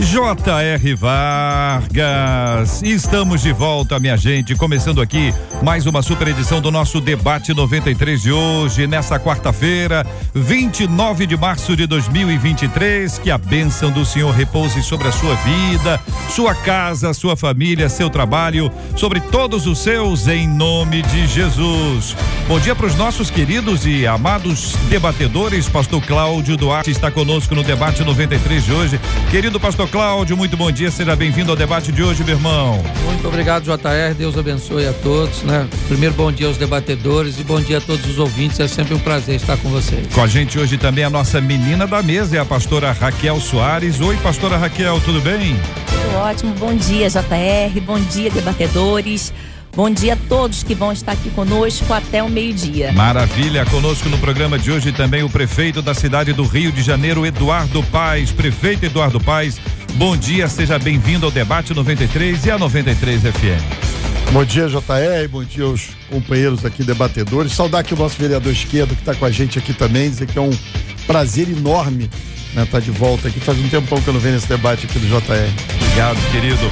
J.R. Vargas. Estamos de volta, minha gente. Começando aqui mais uma super edição do nosso Debate 93 de hoje, nesta quarta-feira, 29 de março de 2023. Que a bênção do Senhor repouse sobre a sua vida, sua casa, sua família, seu trabalho, sobre todos os seus, em nome de Jesus. Bom dia para os nossos queridos e amados debatedores. Pastor Cláudio Duarte está conosco no Debate 93 de hoje. Querido Pastor Cláudio, muito bom dia, seja bem-vindo ao debate de hoje, meu irmão. Muito obrigado, JR. Deus abençoe a todos, né? Primeiro, bom dia aos debatedores e bom dia a todos os ouvintes. É sempre um prazer estar com vocês. Com a gente hoje também a nossa menina da mesa é a pastora Raquel Soares. Oi, pastora Raquel, tudo bem? Tudo ótimo. Bom dia, JR. Bom dia, debatedores. Bom dia a todos que vão estar aqui conosco até o meio-dia. Maravilha, conosco no programa de hoje também o prefeito da cidade do Rio de Janeiro, Eduardo Paes. Prefeito Eduardo Paes, bom dia, seja bem-vindo ao debate 93 e a 93 FM. Bom dia, JR. Bom dia aos companheiros aqui, debatedores. Saudar aqui o nosso vereador esquerdo que está com a gente aqui também. Dizer que é um prazer enorme né, tá de volta aqui. Faz um tempão que eu não venho nesse debate aqui do JR. Obrigado, querido.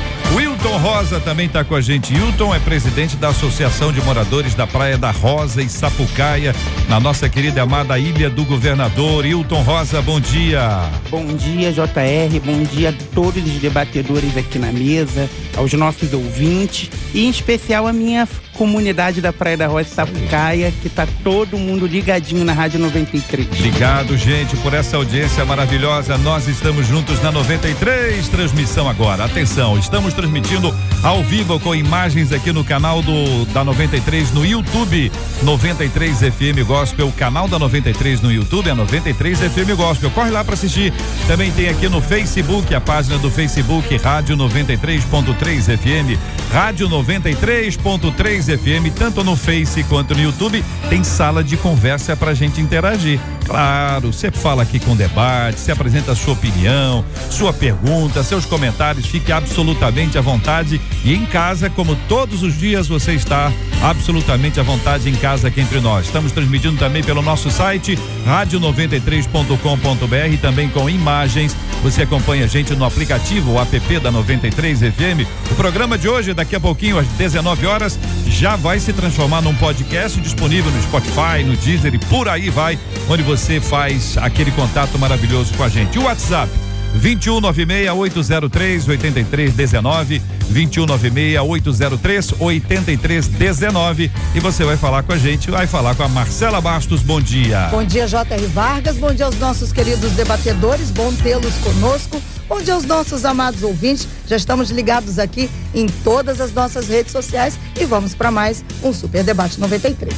Wilton Rosa também está com a gente. Wilton é presidente da Associação de Moradores da Praia da Rosa e Sapucaia, na nossa querida e amada Ilha do Governador. Wilton Rosa, bom dia. Bom dia, JR. Bom dia a todos os debatedores aqui na mesa, aos nossos ouvintes e em especial a minha comunidade da Praia da Rosa Sapucaia, que tá todo mundo ligadinho na Rádio 93. Obrigado, gente, por essa audiência maravilhosa. Nós estamos juntos na 93, transmissão agora. Atenção, estamos transmitindo ao vivo com imagens aqui no canal do da 93 no YouTube, 93 FM Gospel, canal da 93 no YouTube é 93 FM Gospel. Corre lá para assistir. Também tem aqui no Facebook, a página do Facebook Rádio 93.3 FM, Rádio 93.3 FM, tanto no Face quanto no YouTube, tem sala de conversa pra gente interagir. Claro, você fala aqui com debate, você apresenta a sua opinião, sua pergunta, seus comentários, fique absolutamente à vontade. E em casa, como todos os dias, você está absolutamente à vontade em casa aqui entre nós. Estamos transmitindo também pelo nosso site rádio93.com.br e também com imagens. Você acompanha a gente no aplicativo o app da 93 FM. O programa de hoje, daqui a pouquinho, às 19 horas, já vai se transformar num podcast disponível no Spotify, no Deezer e por aí vai, onde você faz aquele contato maravilhoso com a gente. O WhatsApp 2196-803-8319, 2196-803-8319. E você vai falar com a gente, vai falar com a Marcela Bastos. Bom dia. Bom dia, J.R. Vargas. Bom dia aos nossos queridos debatedores. Bom tê-los conosco. Bom dia aos nossos amados ouvintes. Já estamos ligados aqui em todas as nossas redes sociais e vamos para mais um Super Debate 93.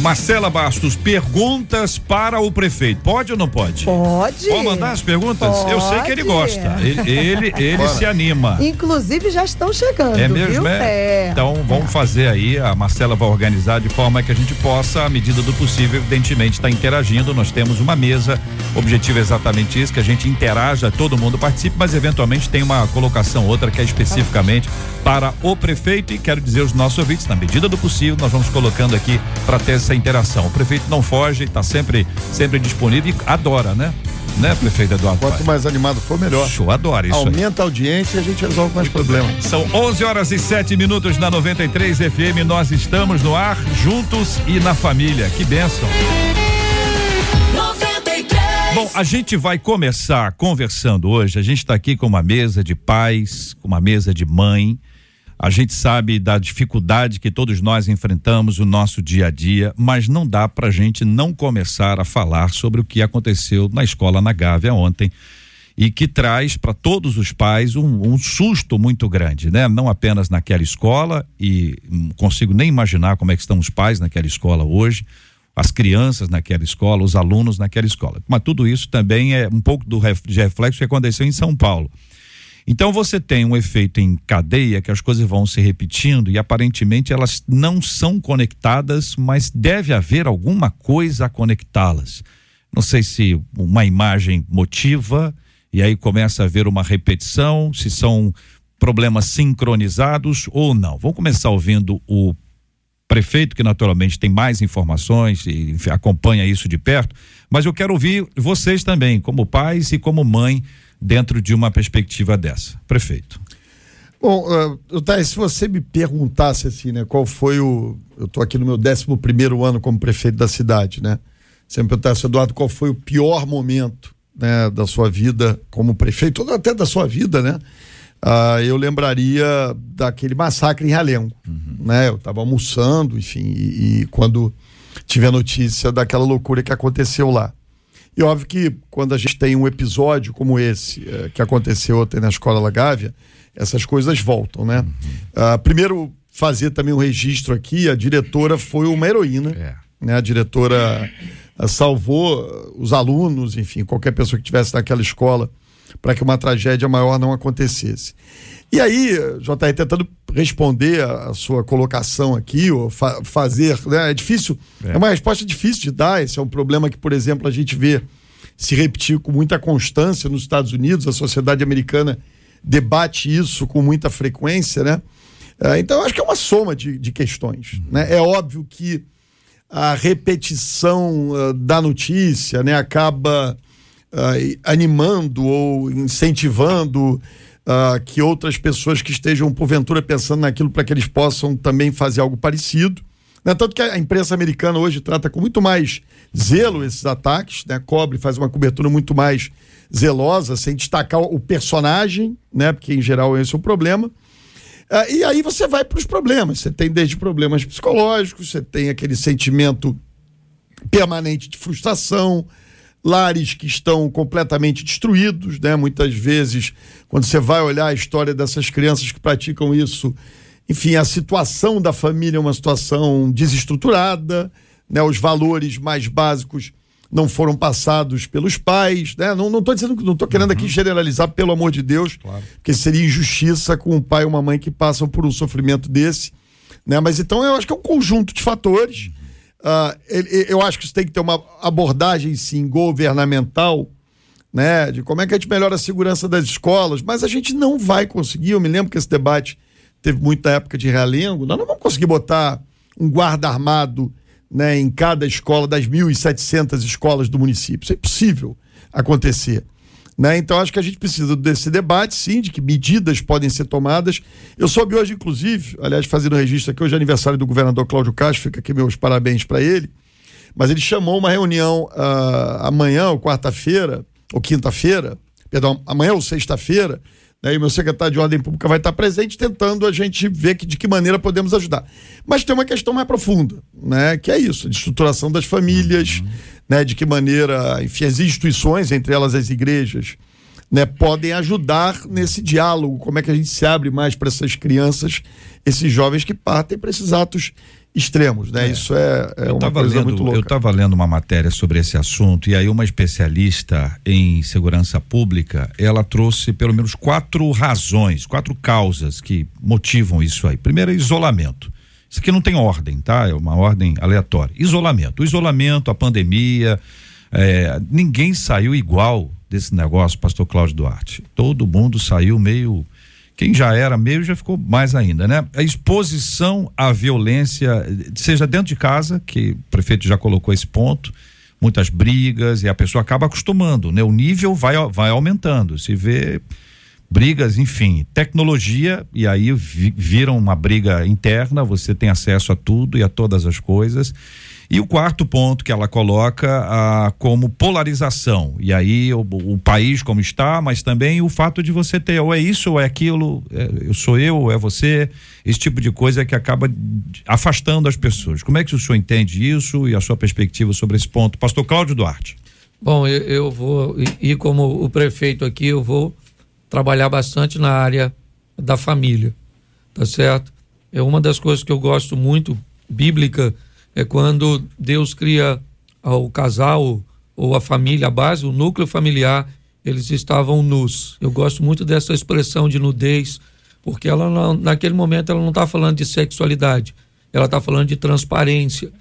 Marcela Bastos, perguntas para o prefeito. Pode ou não pode? Pode. Pode mandar as perguntas? Pode. Eu sei que ele gosta. Ele, ele, ele se anima. Inclusive já estão chegando. É mesmo, viu? é? Então vamos fazer aí, a Marcela vai organizar de forma que a gente possa, à medida do possível, evidentemente, estar interagindo. Nós temos uma mesa, o objetivo é exatamente isso, que a gente interaja, todo mundo participe, mas eventualmente tem uma colocação outra que é especificamente para o prefeito e quero dizer aos nossos ouvintes, na medida do possível, nós vamos colocando aqui para ter essa interação. O prefeito não foge, está sempre, sempre disponível e adora, né? Né, prefeito Eduardo? Quanto mais animado for, melhor. Show, adora isso aí. Aumenta a audiência e a gente resolve mais problemas. São 11 horas e 7 minutos na 93 FM. Nós estamos no ar, juntos e na família. Que bênção. A gente vai começar conversando hoje. A gente está aqui com uma mesa de pais, com uma mesa de mãe. A gente sabe da dificuldade que todos nós enfrentamos no nosso dia a dia, mas não dá para a gente não começar a falar sobre o que aconteceu na escola na Gávea ontem e que traz para todos os pais um, um, susto muito grande, né? Não apenas naquela escola e não consigo nem imaginar como é que estão os pais naquela escola hoje, as crianças naquela escola, os alunos naquela escola. Mas tudo isso também é um pouco do reflexo que aconteceu em São Paulo. Então você tem um efeito em cadeia que as coisas vão se repetindo e aparentemente elas não são conectadas, mas deve haver alguma coisa a conectá-las. Não sei se uma imagem motiva e aí começa a haver uma repetição, se são problemas sincronizados ou não. Vamos começar ouvindo o prefeito, que naturalmente tem mais informações e acompanha isso de perto, mas eu quero ouvir vocês também, como pais e como mãe, dentro de uma perspectiva dessa. Prefeito. Bom, uh, se você me perguntasse assim, né, qual foi o. Eu estou aqui no meu 11 primeiro ano como prefeito da cidade, né? Você me perguntasse, Eduardo, qual foi o pior momento né, da sua vida como prefeito, ou até da sua vida, né? Uh, eu lembraria daquele massacre em Realengo. Uhum. Né? Eu estava almoçando, enfim, e, e, quando tive a notícia daquela loucura que aconteceu lá. E óbvio que quando a gente tem um episódio como esse, eh, que aconteceu ontem na Escola Lagávia, essas coisas voltam, né? Uhum. Uh, primeiro, fazer também um registro aqui, a diretora foi uma heroína, é. né? A diretora uh, salvou os alunos, enfim, qualquer pessoa que estivesse naquela escola para que uma tragédia maior não acontecesse. E aí, JR, tentando responder a, sua colocação aqui, ou fa fazer, né? É difícil, é. é uma resposta difícil de dar. Esse é um problema que, por exemplo, a gente vê se repetir com muita constância nos Estados Unidos, a sociedade americana debate isso com muita frequência, né? É, então, eu acho que é uma soma de, de questões. Uhum. Né? É óbvio que a repetição uh, da notícia né, acaba uh, animando ou incentivando uh, que outras pessoas que estejam porventura pensando naquilo para que eles possam também fazer algo parecido. Né? Tanto que a imprensa americana hoje trata com muito mais zelo esses ataques, né? cobre, faz uma cobertura muito mais zelosa, sem destacar o personagem, né? porque em geral esse é o problema. Uh, e aí você vai para os problemas. Você tem desde problemas psicológicos, você tem aquele sentimento permanente de frustração, lares que estão completamente destruídos, né? Muitas vezes, quando você vai olhar a história dessas crianças que praticam isso, enfim, a situação da família é uma situação desestruturada, né? Os valores mais básicos não foram passados pelos pais, né? Não estou dizendo que não estou querendo uhum. aqui generalizar, pelo amor de Deus, claro. porque seria injustiça com um pai e uma mãe que passam por um sofrimento desse, né? Mas então eu acho que é um conjunto de fatores. Uh, ele, eu acho que isso tem que ter uma abordagem, sim, governamental, né? De como é que a gente melhora a segurança das escolas, mas a gente não vai conseguir. Eu me lembro que esse debate teve muita época de realengo. Nós não vamos conseguir botar um guarda armado né, em cada escola das 1.700 escolas do município. Isso é impossível acontecer. Né? Então, acho que a gente precisa desse debate, sim, de que medidas podem ser tomadas. Eu soube hoje, inclusive, aliás, fazendo registro aqui, hoje é aniversário do governador Cláudio Castro, fica aqui meus parabéns para ele. Mas ele chamou uma reunião uh, amanhã, ou quarta-feira, ou quinta-feira, perdão, amanhã ou sexta-feira, né, e o meu secretário de Ordem Pública vai estar presente tentando a gente ver que, de que maneira podemos ajudar. Mas tem uma questão mais profunda, né, que é isso, de estruturação das famílias, uhum né, de que maneira, enfim, as instituições, entre elas as igrejas, né, podem ajudar nesse diálogo, como é que a gente se abre mais para essas crianças, esses jovens que partem para esses atos extremos, né? É. Isso é, é uma coisa lendo, muito louca. Eu estava lendo uma matéria sobre esse assunto e aí uma especialista em segurança pública, ela trouxe pelo menos quatro razões, quatro causas que motivam isso aí. Primeiro, isolamento. Isso aqui não tem ordem, tá? É uma ordem aleatória. Isolamento. O isolamento, a pandemia, é, ninguém saiu igual desse negócio, pastor Cláudio Duarte. Todo mundo saiu meio. Quem já era meio já ficou mais ainda, né? A exposição à violência, seja dentro de casa, que o prefeito já colocou esse ponto, muitas brigas e a pessoa acaba acostumando, né? O nível vai, vai aumentando. Se vê brigas, enfim, tecnologia, e aí vi, viram uma briga interna, você tem acesso a tudo e a todas as coisas. E o quarto ponto que ela coloca ah, como polarização. E aí o, o, país como está, mas também o fato de você ter ou é isso ou é aquilo, é, eu sou eu ou é você, esse tipo de coisa que acaba afastando as pessoas. Como é que o senhor entende isso e a sua perspectiva sobre esse ponto? Pastor Cláudio Duarte. Bom, eu, eu vou, e como o prefeito aqui, eu vou trabalhar bastante na área da família, tá certo? É uma das coisas que eu gosto muito bíblica é quando Deus cria o casal ou a família, a base, o núcleo familiar eles estavam nus. Eu gosto muito dessa expressão de nudez, porque ela não, naquele momento ela não está falando de sexualidade, ela está falando de transparência.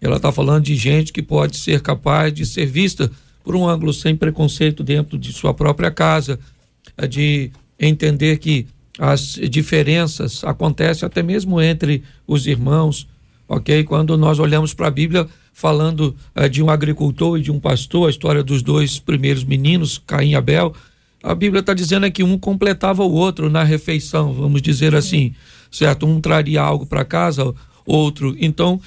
Ela está falando de gente que pode ser capaz de ser vista por um ângulo sem preconceito dentro de sua própria casa, de entender que as diferenças acontecem até mesmo entre os irmãos, ok? Quando nós olhamos para a Bíblia falando uh, de um agricultor e de um pastor, a história dos dois primeiros meninos, Caim e Abel, a Bíblia está dizendo é que um completava o outro na refeição, vamos dizer assim, certo? Um traria algo para casa, outro. Então,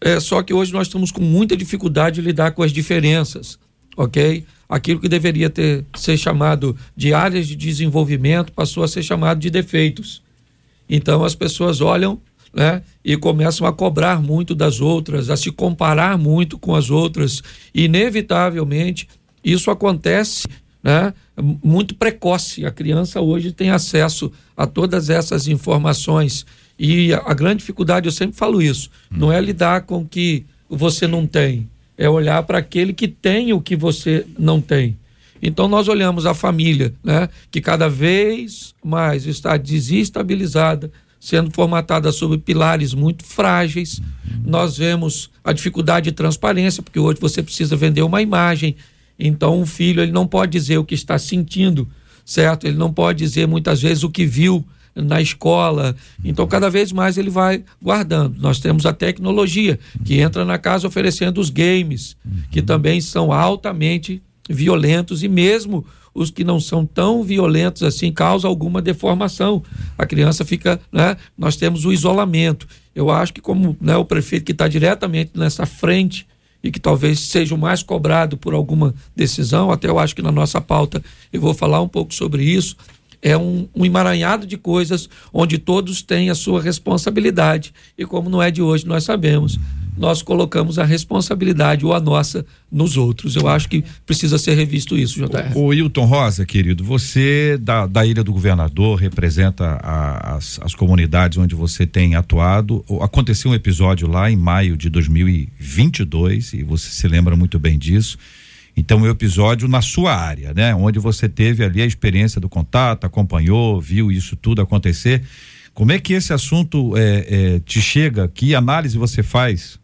é, só que hoje nós estamos com muita dificuldade de lidar com as diferenças, ok? Aquilo que deveria ter ser chamado de áreas de desenvolvimento passou a ser chamado de defeitos. Então as pessoas olham né, e começam a cobrar muito das outras, a se comparar muito com as outras. Inevitavelmente, isso acontece né, muito precoce. A criança hoje tem acesso a todas essas informações e a, a grande dificuldade, eu sempre falo isso, hum. não é lidar com o que você não tem, é olhar para aquele que tem o que você não tem. Então nós olhamos a família, né, que cada vez mais está desestabilizada, sendo formatada sobre pilares muito frágeis. Nós vemos a dificuldade de transparência, porque hoje você precisa vender uma imagem. Então um filho ele não pode dizer o que está sentindo, certo? Ele não pode dizer muitas vezes o que viu na escola. Então, cada vez mais ele vai guardando. Nós temos a tecnologia que entra na casa oferecendo os games, que também são altamente violentos e mesmo os que não são tão violentos assim causam alguma deformação. A criança fica, né? Nós temos o isolamento. Eu acho que como né, o prefeito que está diretamente nessa frente e que talvez seja o mais cobrado por alguma decisão, até eu acho que na nossa pauta eu vou falar um pouco sobre isso é um, um, emaranhado de coisas onde todos têm a sua responsabilidade. E como não é de hoje, nós sabemos, nós colocamos a responsabilidade ou a nossa nos outros. Eu acho que precisa ser revisto isso, JR. O, o Hilton Rosa, querido, você da, da Ilha do Governador representa a, as, as comunidades onde você tem atuado. Aconteceu um episódio lá em maio de 2022 e você se lembra muito bem disso então, o episódio na sua área, né? Onde você teve ali a experiência do contato, acompanhou, viu isso tudo acontecer. Como é que esse assunto é, é, te chega? Que análise você faz?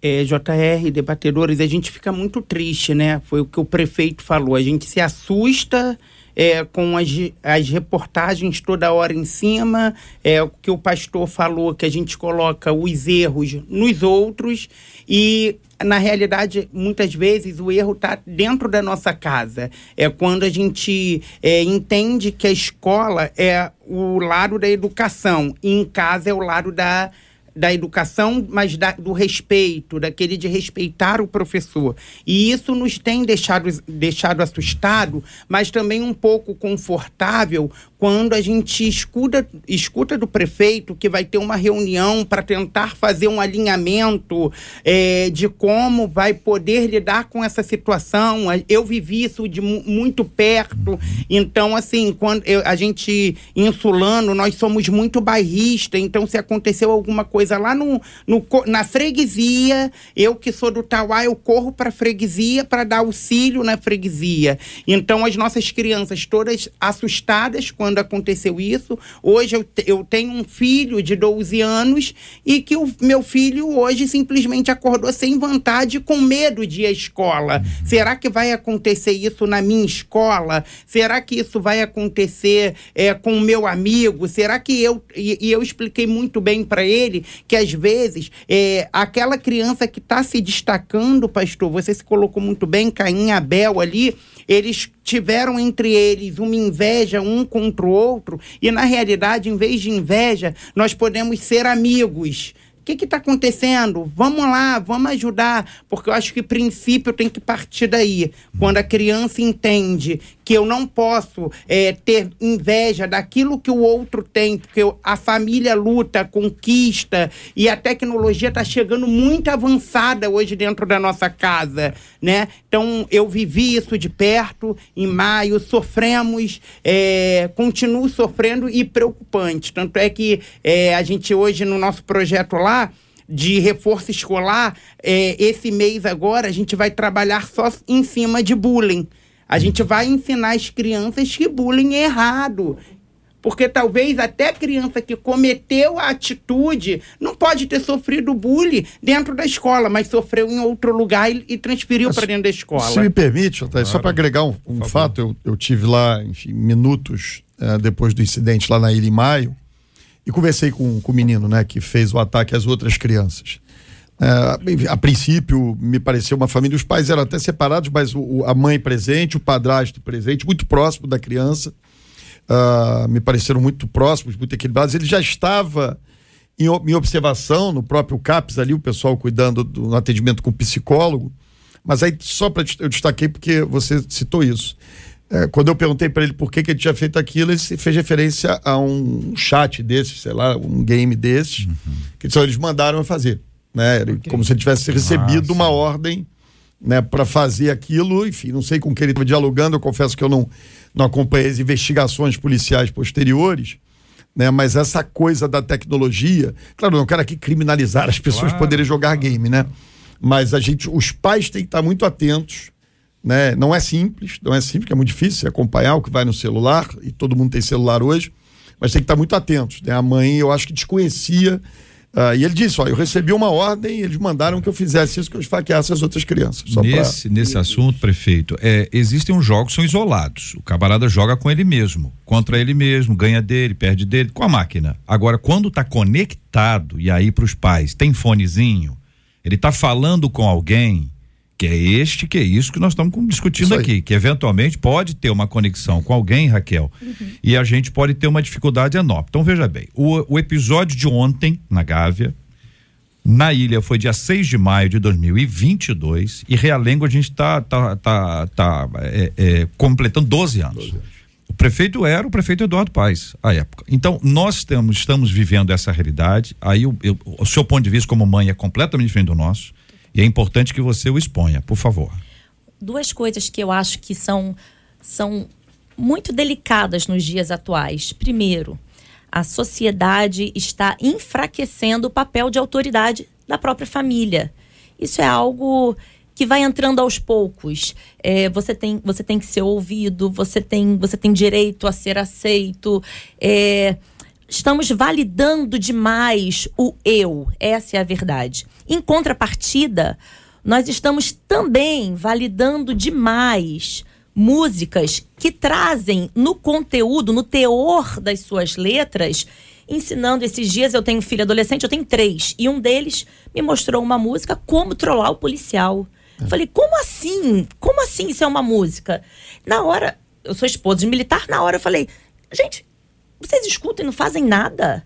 É, JR, debatedores, a gente fica muito triste, né? Foi o que o prefeito falou. A gente se assusta é, com as, as reportagens toda hora em cima, é, o que o pastor falou, que a gente coloca os erros nos outros e na realidade, muitas vezes o erro está dentro da nossa casa. É quando a gente é, entende que a escola é o lado da educação e em casa é o lado da da educação, mas da, do respeito, daquele de respeitar o professor. E isso nos tem deixado, deixado assustado, mas também um pouco confortável quando a gente escuta, escuta do prefeito que vai ter uma reunião para tentar fazer um alinhamento é, de como vai poder lidar com essa situação. Eu vivi isso de muito perto, então, assim, quando eu, a gente, insulano, nós somos muito bairrista, então se aconteceu alguma coisa lá no, no na freguesia, eu que sou do Tauá, eu corro para a freguesia para dar auxílio na freguesia. Então, as nossas crianças todas assustadas quando quando aconteceu isso. Hoje eu, eu tenho um filho de 12 anos e que o meu filho hoje simplesmente acordou sem vontade, com medo de ir à escola. Será que vai acontecer isso na minha escola? Será que isso vai acontecer é, com o meu amigo? Será que eu. E, e eu expliquei muito bem para ele que às vezes é, aquela criança que está se destacando, pastor, você se colocou muito bem, Caim Abel ali, eles tiveram entre eles uma inveja um contra o outro, e na realidade, em vez de inveja, nós podemos ser amigos que está acontecendo? Vamos lá, vamos ajudar, porque eu acho que o princípio tem que partir daí. Quando a criança entende que eu não posso é, ter inveja daquilo que o outro tem, porque eu, a família luta, conquista e a tecnologia está chegando muito avançada hoje dentro da nossa casa, né? Então eu vivi isso de perto em maio, sofremos, é, continuo sofrendo e preocupante. Tanto é que é, a gente hoje no nosso projeto lá de reforço escolar, é, esse mês agora a gente vai trabalhar só em cima de bullying A gente vai ensinar as crianças que bullying é errado. Porque talvez até a criança que cometeu a atitude não pode ter sofrido bullying dentro da escola, mas sofreu em outro lugar e, e transferiu para dentro da escola. Se me permite, Otávio, claro. só para agregar um, um fato, eu, eu tive lá, enfim, minutos uh, depois do incidente lá na ilha em maio e conversei com, com o menino, né, que fez o ataque às outras crianças. Uh, a princípio, me pareceu uma família, os pais eram até separados, mas o, a mãe presente, o padrasto presente, muito próximo da criança uh, me pareceram muito próximos, muito equilibrados. Ele já estava em, em, observação no próprio CAPS ali, o pessoal cuidando do atendimento com psicólogo. Mas aí, só para eu destaquei porque você citou isso. É, quando eu perguntei para ele por que, que ele tinha feito aquilo, ele fez referência a um chat desse, sei lá, um game desse, uhum. que só eles mandaram a fazer. Né? Okay. Como se ele tivesse recebido uma ordem né, para fazer aquilo. Enfim, não sei com quem ele estava dialogando, eu confesso que eu não, não acompanhei as investigações policiais posteriores, né? Mas essa coisa da tecnologia, claro, não quero aqui criminalizar as pessoas claro. poderem jogar game, né? Mas a gente, os pais têm que estar muito atentos, né? Não é simples, não é simples, é muito difícil acompanhar o que vai no celular e todo mundo tem celular hoje, mas tem que estar muito atentos, né? A mãe, eu acho que desconhecia Uh, e ele disse: Ó, eu recebi uma ordem, eles mandaram que eu fizesse isso, que eu esfaqueasse as outras crianças. nesse, pra... nesse assunto, prefeito, é, existem uns jogos que são isolados. O camarada joga com ele mesmo, contra ele mesmo, ganha dele, perde dele, com a máquina. Agora, quando está conectado, e aí para os pais, tem fonezinho, ele está falando com alguém, que é este, que é isso que nós estamos discutindo aqui, que eventualmente pode ter uma conexão com alguém, Raquel, uhum. e a gente pode ter uma dificuldade enorme. Então veja bem, o, o episódio de ontem na Gávea, na ilha foi dia 6 de maio de 2022 e Realengo a gente está tá, tá, tá, é, é, completando 12 anos. 12 anos. O prefeito era o prefeito Eduardo Paes, à época. Então, nós temos, estamos vivendo essa realidade. Aí, eu, eu, o seu ponto de vista como mãe é completamente diferente do nosso. E é importante que você o exponha, por favor. Duas coisas que eu acho que são, são muito delicadas nos dias atuais. Primeiro, a sociedade está enfraquecendo o papel de autoridade da própria família. Isso é algo que vai entrando aos poucos. É, você, tem, você tem que ser ouvido, você tem, você tem direito a ser aceito. É, estamos validando demais o eu. Essa é a verdade. Em contrapartida, nós estamos também validando demais músicas que trazem no conteúdo, no teor das suas letras, ensinando. Esses dias eu tenho um filho adolescente, eu tenho três, e um deles me mostrou uma música como trollar o policial. É. Falei, como assim? Como assim isso é uma música? Na hora, eu sou esposa de militar, na hora eu falei, gente, vocês escutam e não fazem nada?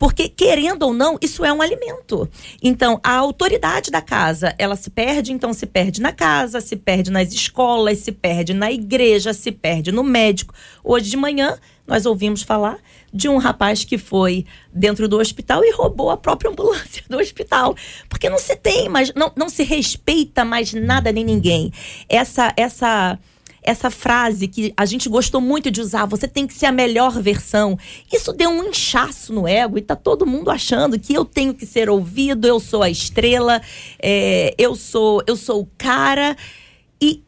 Porque, querendo ou não, isso é um alimento. Então, a autoridade da casa, ela se perde, então se perde na casa, se perde nas escolas, se perde na igreja, se perde no médico. Hoje de manhã, nós ouvimos falar de um rapaz que foi dentro do hospital e roubou a própria ambulância do hospital. Porque não se tem mais, não, não se respeita mais nada nem ninguém. Essa, essa essa frase que a gente gostou muito de usar, você tem que ser a melhor versão. Isso deu um inchaço no ego e tá todo mundo achando que eu tenho que ser ouvido, eu sou a estrela, é, eu sou eu sou o cara. E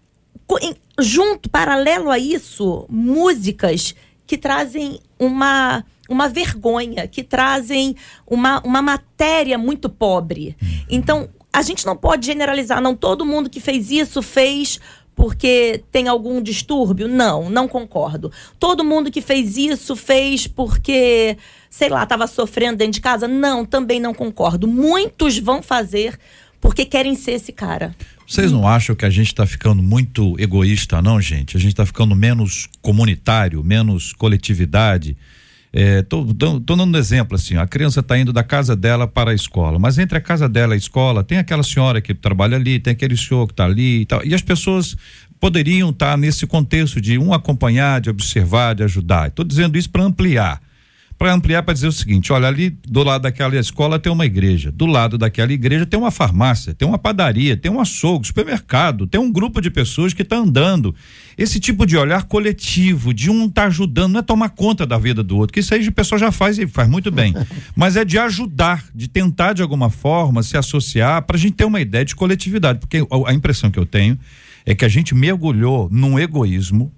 junto, paralelo a isso, músicas que trazem uma uma vergonha, que trazem uma, uma matéria muito pobre. Uhum. Então, a gente não pode generalizar, não todo mundo que fez isso fez porque tem algum distúrbio? Não, não concordo. Todo mundo que fez isso fez porque, sei lá, estava sofrendo dentro de casa? Não, também não concordo. Muitos vão fazer porque querem ser esse cara. Vocês não acham que a gente está ficando muito egoísta, não, gente? A gente está ficando menos comunitário, menos coletividade. É, tô, tô, dando um exemplo assim, a criança está indo da casa dela para a escola, mas entre a casa dela e a escola tem aquela senhora que trabalha ali, tem aquele senhor que está ali e tal, e as pessoas poderiam estar tá nesse contexto de um acompanhar, de observar, de ajudar. Estou dizendo isso para ampliar para ampliar para dizer o seguinte: olha, ali do lado daquela escola tem uma igreja, do lado daquela igreja tem uma farmácia, tem uma padaria, tem um açougue, supermercado, tem um grupo de pessoas que está andando. Esse tipo de olhar coletivo, de um estar tá ajudando, não é tomar conta da vida do outro, que isso aí a pessoa já faz e faz muito bem, mas é de ajudar, de tentar de alguma forma se associar para a gente ter uma ideia de coletividade, porque a impressão que eu tenho é que a gente mergulhou num egoísmo,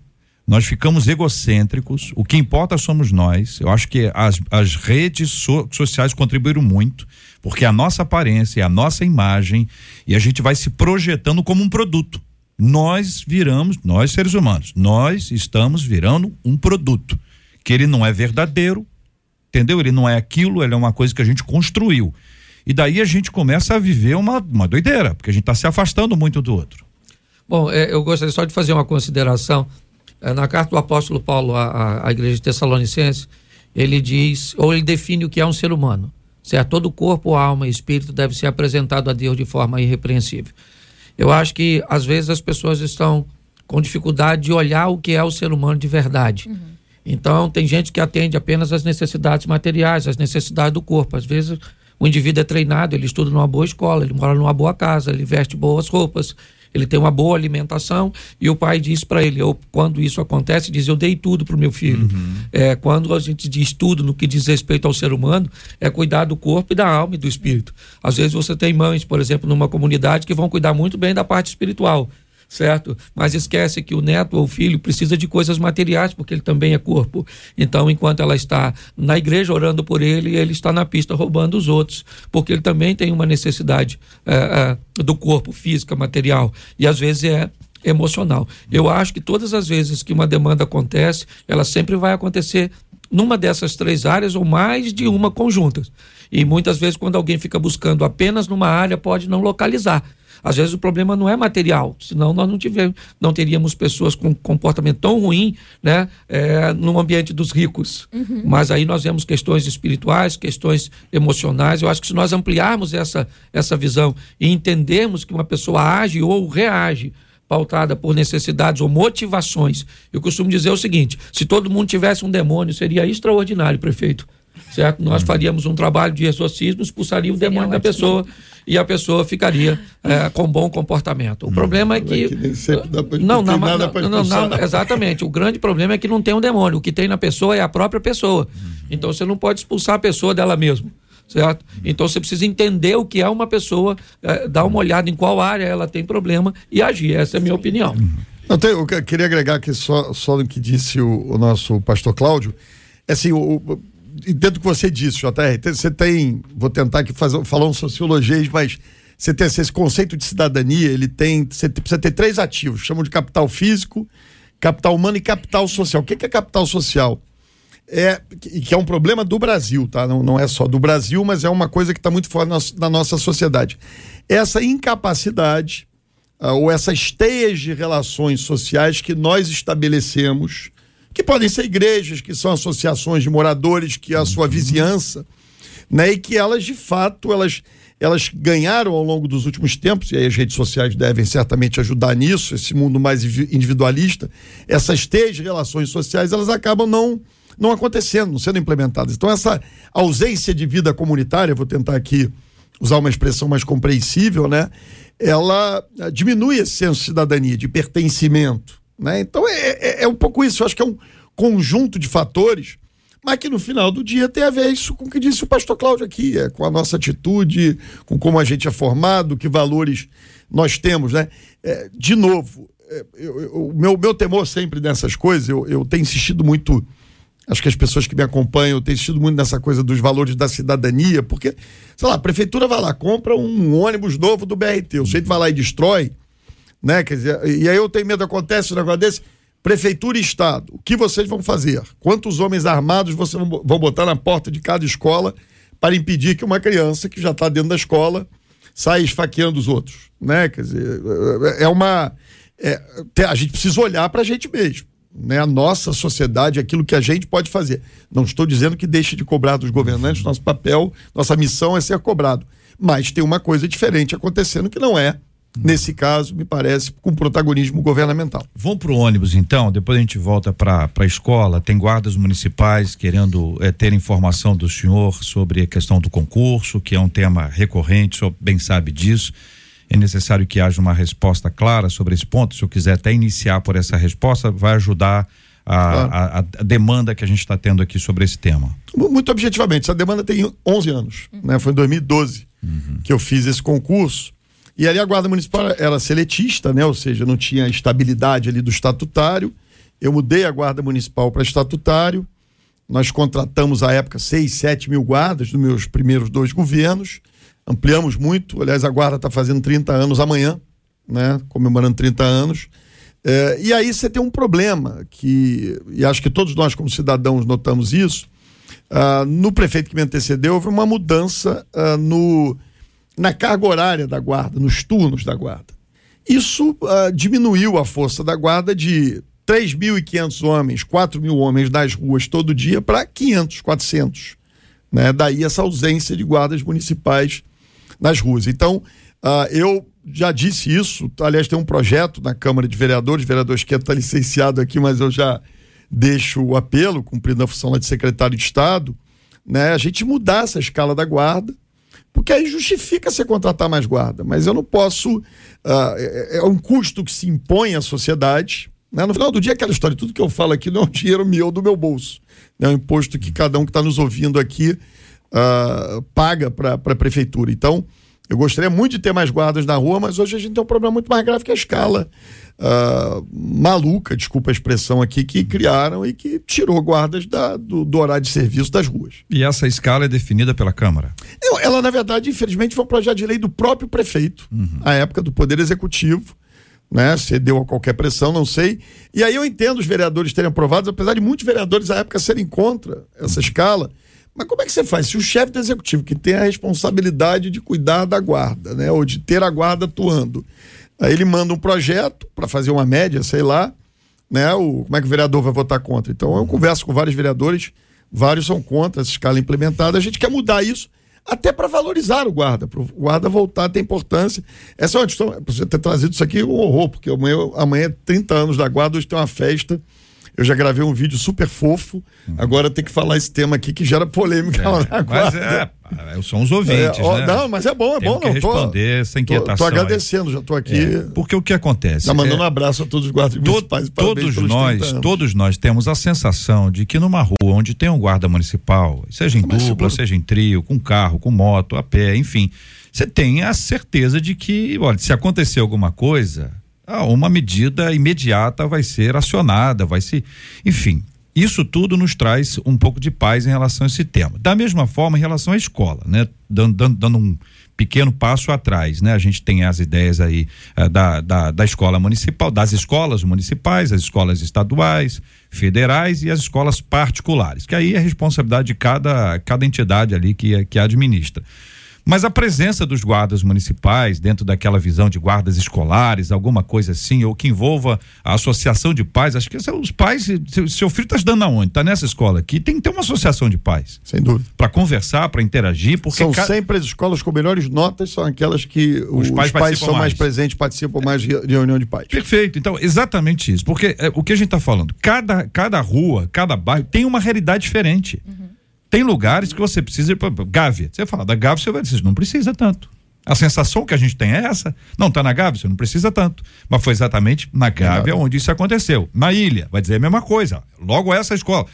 nós ficamos egocêntricos, o que importa somos nós. Eu acho que as, as redes so, sociais contribuíram muito, porque a nossa aparência, a nossa imagem, e a gente vai se projetando como um produto. Nós viramos, nós seres humanos, nós estamos virando um produto, que ele não é verdadeiro, entendeu? Ele não é aquilo, ele é uma coisa que a gente construiu. E daí a gente começa a viver uma, uma doideira, porque a gente está se afastando muito do outro. Bom, é, eu gostaria só de fazer uma consideração. É, na carta do apóstolo Paulo à, à igreja de Tessalonicenses, ele diz, ou ele define o que é um ser humano. Certo? Todo corpo, alma e espírito deve ser apresentado a Deus de forma irrepreensível. Eu acho que às vezes as pessoas estão com dificuldade de olhar o que é o ser humano de verdade. Uhum. Então, tem gente que atende apenas às necessidades materiais, às necessidades do corpo. Às vezes, o indivíduo é treinado, ele estuda numa boa escola, ele mora numa boa casa, ele veste boas roupas, ele tem uma boa alimentação e o pai diz para ele, ou quando isso acontece, diz: Eu dei tudo para o meu filho. Uhum. É, quando a gente diz tudo no que diz respeito ao ser humano, é cuidar do corpo e da alma e do espírito. Às vezes você tem mães, por exemplo, numa comunidade que vão cuidar muito bem da parte espiritual certo? Mas esquece que o neto ou o filho precisa de coisas materiais, porque ele também é corpo. Então, enquanto ela está na igreja orando por ele, ele está na pista roubando os outros, porque ele também tem uma necessidade é, é, do corpo, física, material. E às vezes é emocional. Eu acho que todas as vezes que uma demanda acontece, ela sempre vai acontecer numa dessas três áreas ou mais de uma conjuntas. E muitas vezes, quando alguém fica buscando apenas numa área, pode não localizar. Às vezes o problema não é material, senão nós não, tivemos, não teríamos pessoas com comportamento tão ruim né, é, no ambiente dos ricos. Uhum. Mas aí nós vemos questões espirituais, questões emocionais. Eu acho que se nós ampliarmos essa, essa visão e entendermos que uma pessoa age ou reage pautada por necessidades ou motivações. Eu costumo dizer o seguinte: se todo mundo tivesse um demônio, seria extraordinário, prefeito certo? Nós uhum. faríamos um trabalho de exorcismo, expulsaria o demônio da pessoa e a pessoa ficaria é, com bom comportamento. O hum. problema é que. que não, não, não, não, não, exatamente. O grande problema é que não tem um demônio. O que tem na pessoa é a própria pessoa. Uhum. Então você não pode expulsar a pessoa dela mesma. Certo? Então você precisa entender o que é uma pessoa, é, dar uma olhada em qual área ela tem problema e agir. Essa é a minha opinião. Uhum. Eu, tenho, eu queria agregar aqui só, só no que disse o, o nosso pastor Cláudio. É assim, o, dentro que você disse, JR, você tem, vou tentar aqui fazer, falar um sociologia, mas você tem esse conceito de cidadania, ele tem, você precisa ter três ativos, chamam de capital físico, capital humano e capital social. O que é capital social? É, que é um problema do Brasil, tá? Não, não é só do Brasil, mas é uma coisa que está muito fora na nossa sociedade. Essa incapacidade, uh, ou essas teias de relações sociais que nós estabelecemos que podem ser igrejas, que são associações de moradores, que é a sua uhum. vizinhança, né? E que elas, de fato, elas, elas ganharam ao longo dos últimos tempos, e aí as redes sociais devem certamente ajudar nisso, esse mundo mais individualista, essas três relações sociais, elas acabam não não acontecendo, não sendo implementadas. Então, essa ausência de vida comunitária, vou tentar aqui usar uma expressão mais compreensível, né? Ela diminui esse senso de cidadania, de pertencimento. Né? Então é, é, é, um pouco isso. Eu acho que é um conjunto de fatores, mas que no final do dia tem a ver isso com o que disse o pastor Cláudio aqui, é, com a nossa atitude, com como a gente é formado, que valores nós temos. Né? É, de novo, é, o meu, meu temor sempre nessas coisas, eu, eu tenho insistido muito. Acho que as pessoas que me acompanham têm insistido muito nessa coisa dos valores da cidadania, porque, sei lá, a prefeitura vai lá, compra um ônibus novo do BRT, o sujeito vai lá e destrói né? Quer dizer, e aí eu tenho medo, acontece um negócio desse, prefeitura e estado, o que vocês vão fazer? Quantos homens armados vocês vão botar na porta de cada escola para impedir que uma criança que já está dentro da escola saia esfaqueando os outros, né? Quer dizer, é uma... É, a gente precisa olhar para a gente mesmo. Né, a nossa sociedade, aquilo que a gente pode fazer. Não estou dizendo que deixe de cobrar dos governantes, nosso papel, nossa missão é ser cobrado. Mas tem uma coisa diferente acontecendo que não é nesse caso, me parece, com protagonismo governamental. Vamos para o ônibus, então, depois a gente volta para a escola. Tem guardas municipais querendo é, ter informação do senhor sobre a questão do concurso, que é um tema recorrente, o senhor bem sabe disso. É necessário que haja uma resposta clara sobre esse ponto. Se eu quiser até iniciar por essa resposta, vai ajudar a, claro. a, a, demanda que a gente está tendo aqui sobre esse tema. Muito objetivamente, essa demanda tem 11 anos, né? Foi em 2012 uhum. que eu fiz esse concurso E ali a Guarda Municipal era seletista, né? Ou seja, não tinha estabilidade ali do estatutário. Eu mudei a Guarda Municipal para estatutário. Nós contratamos à época 6, 7 mil guardas nos meus primeiros dois governos. Ampliamos muito. Aliás, a Guarda está fazendo 30 anos amanhã, né? Comemorando 30 anos. É, e aí você tem um problema que, e acho que todos nós, como cidadãos, notamos isso. Uh, no prefeito que me antecedeu, houve uma mudança uh, no, na carga horária da guarda, nos turnos da guarda. Isso uh, diminuiu a força da guarda de 3.500 homens, 4 mil homens nas ruas todo dia para 500, 400. Né? Daí essa ausência de guardas municipais nas ruas. Então, eu já disse isso. Aliás, tem um projeto na Câmara de Vereadores, o vereador Esquerdo está licenciado aqui, mas eu já deixo o apelo, cumprindo a função lá de secretário de Estado, né, a gente mudar essa escala da guarda, porque aí justifica você contratar mais guarda. Mas eu não posso. Uh, é, é, um custo que se impõe à sociedade. Né? No final do dia, aquela história, tudo que eu falo aqui não é um dinheiro meu do meu bolso. É um imposto que cada um que está nos ouvindo aqui uh, paga para a prefeitura. Então, eu gostaria muito de ter mais guardas na rua, mas hoje a gente tem um problema muito mais grave que a escala uh, maluca, desculpa a expressão aqui, que criaram e que tirou guardas da, do, do, horário de serviço das ruas. E essa escala é definida pela Câmara? ela, na verdade, infelizmente, foi um projeto de lei do próprio prefeito, uhum. à época do Poder Executivo. Né, cedeu a qualquer pressão, não sei. E aí eu entendo os vereadores terem aprovado, apesar de muitos vereadores à época serem contra essa escala, mas como é que você faz? Se o chefe do executivo, que tem a responsabilidade de cuidar da guarda, né, ou de ter a guarda atuando, aí ele manda um projeto para fazer uma média, sei lá, né, o, como é que o vereador vai votar contra? Então eu converso com vários vereadores, vários são contra essa escala implementada, a gente quer mudar isso até para valorizar o guarda, para o guarda voltar a ter importância. Essa é uma questão, você ter trazido isso aqui, um horror, porque amanhã, amanhã é 30 anos da guarda, hoje tem uma festa eu já gravei um vídeo super fofo. Uhum. Agora tem que falar esse tema aqui que gera polêmica é, lá na Mas é, é, são os ouvintes, é, ó, né? Não, mas é bom, é Temos bom. Que não, responder tô, essa inquietação. Tô, tô agradecendo, já tô aqui. É, porque o que acontece? Tá mandando é, um abraço a todos os guardas municipais. Todos nós, todos nós temos a sensação de que numa rua onde tem um guarda municipal, seja em Comece dupla, seja em trio, com carro, com moto, a pé, enfim, você tem a certeza de que, olha, se acontecer alguma coisa, ah, uma medida imediata vai ser acionada, vai se. Enfim, isso tudo nos traz um pouco de paz em relação a esse tema. Da mesma forma, em relação à escola, né? Dando, dando, dando um pequeno passo atrás, né? A gente tem as ideias aí eh, da, da, da escola municipal, das escolas municipais, as escolas estaduais, federais e as escolas particulares, que aí é responsabilidade de cada, cada entidade ali que, que administra. Mas a presença dos guardas municipais dentro daquela visão de guardas escolares, alguma coisa assim, ou que envolva a associação de pais, acho que os pais, seu, seu filho está estudando aonde? Está nessa escola aqui, tem que ter uma associação de pais. Sem dúvida. Para conversar, para interagir, porque são ca... sempre as escolas com melhores notas, são aquelas que os, os pais, pais são mais. mais. presentes, participam mais de reunião de pais. Perfeito. Então, exatamente isso, porque é, o que a gente está falando, cada cada rua, cada bairro tem uma realidade diferente. Uhum. Tem lugares que você precisa ir para Gávea. Você fala da Gávea, você vai dizer, não precisa tanto. A sensação que a gente tem é essa. Não está na Gávea, você não precisa tanto. Mas foi exatamente na Gávea onde isso aconteceu. Na ilha, vai dizer a mesma coisa. Logo essa escola.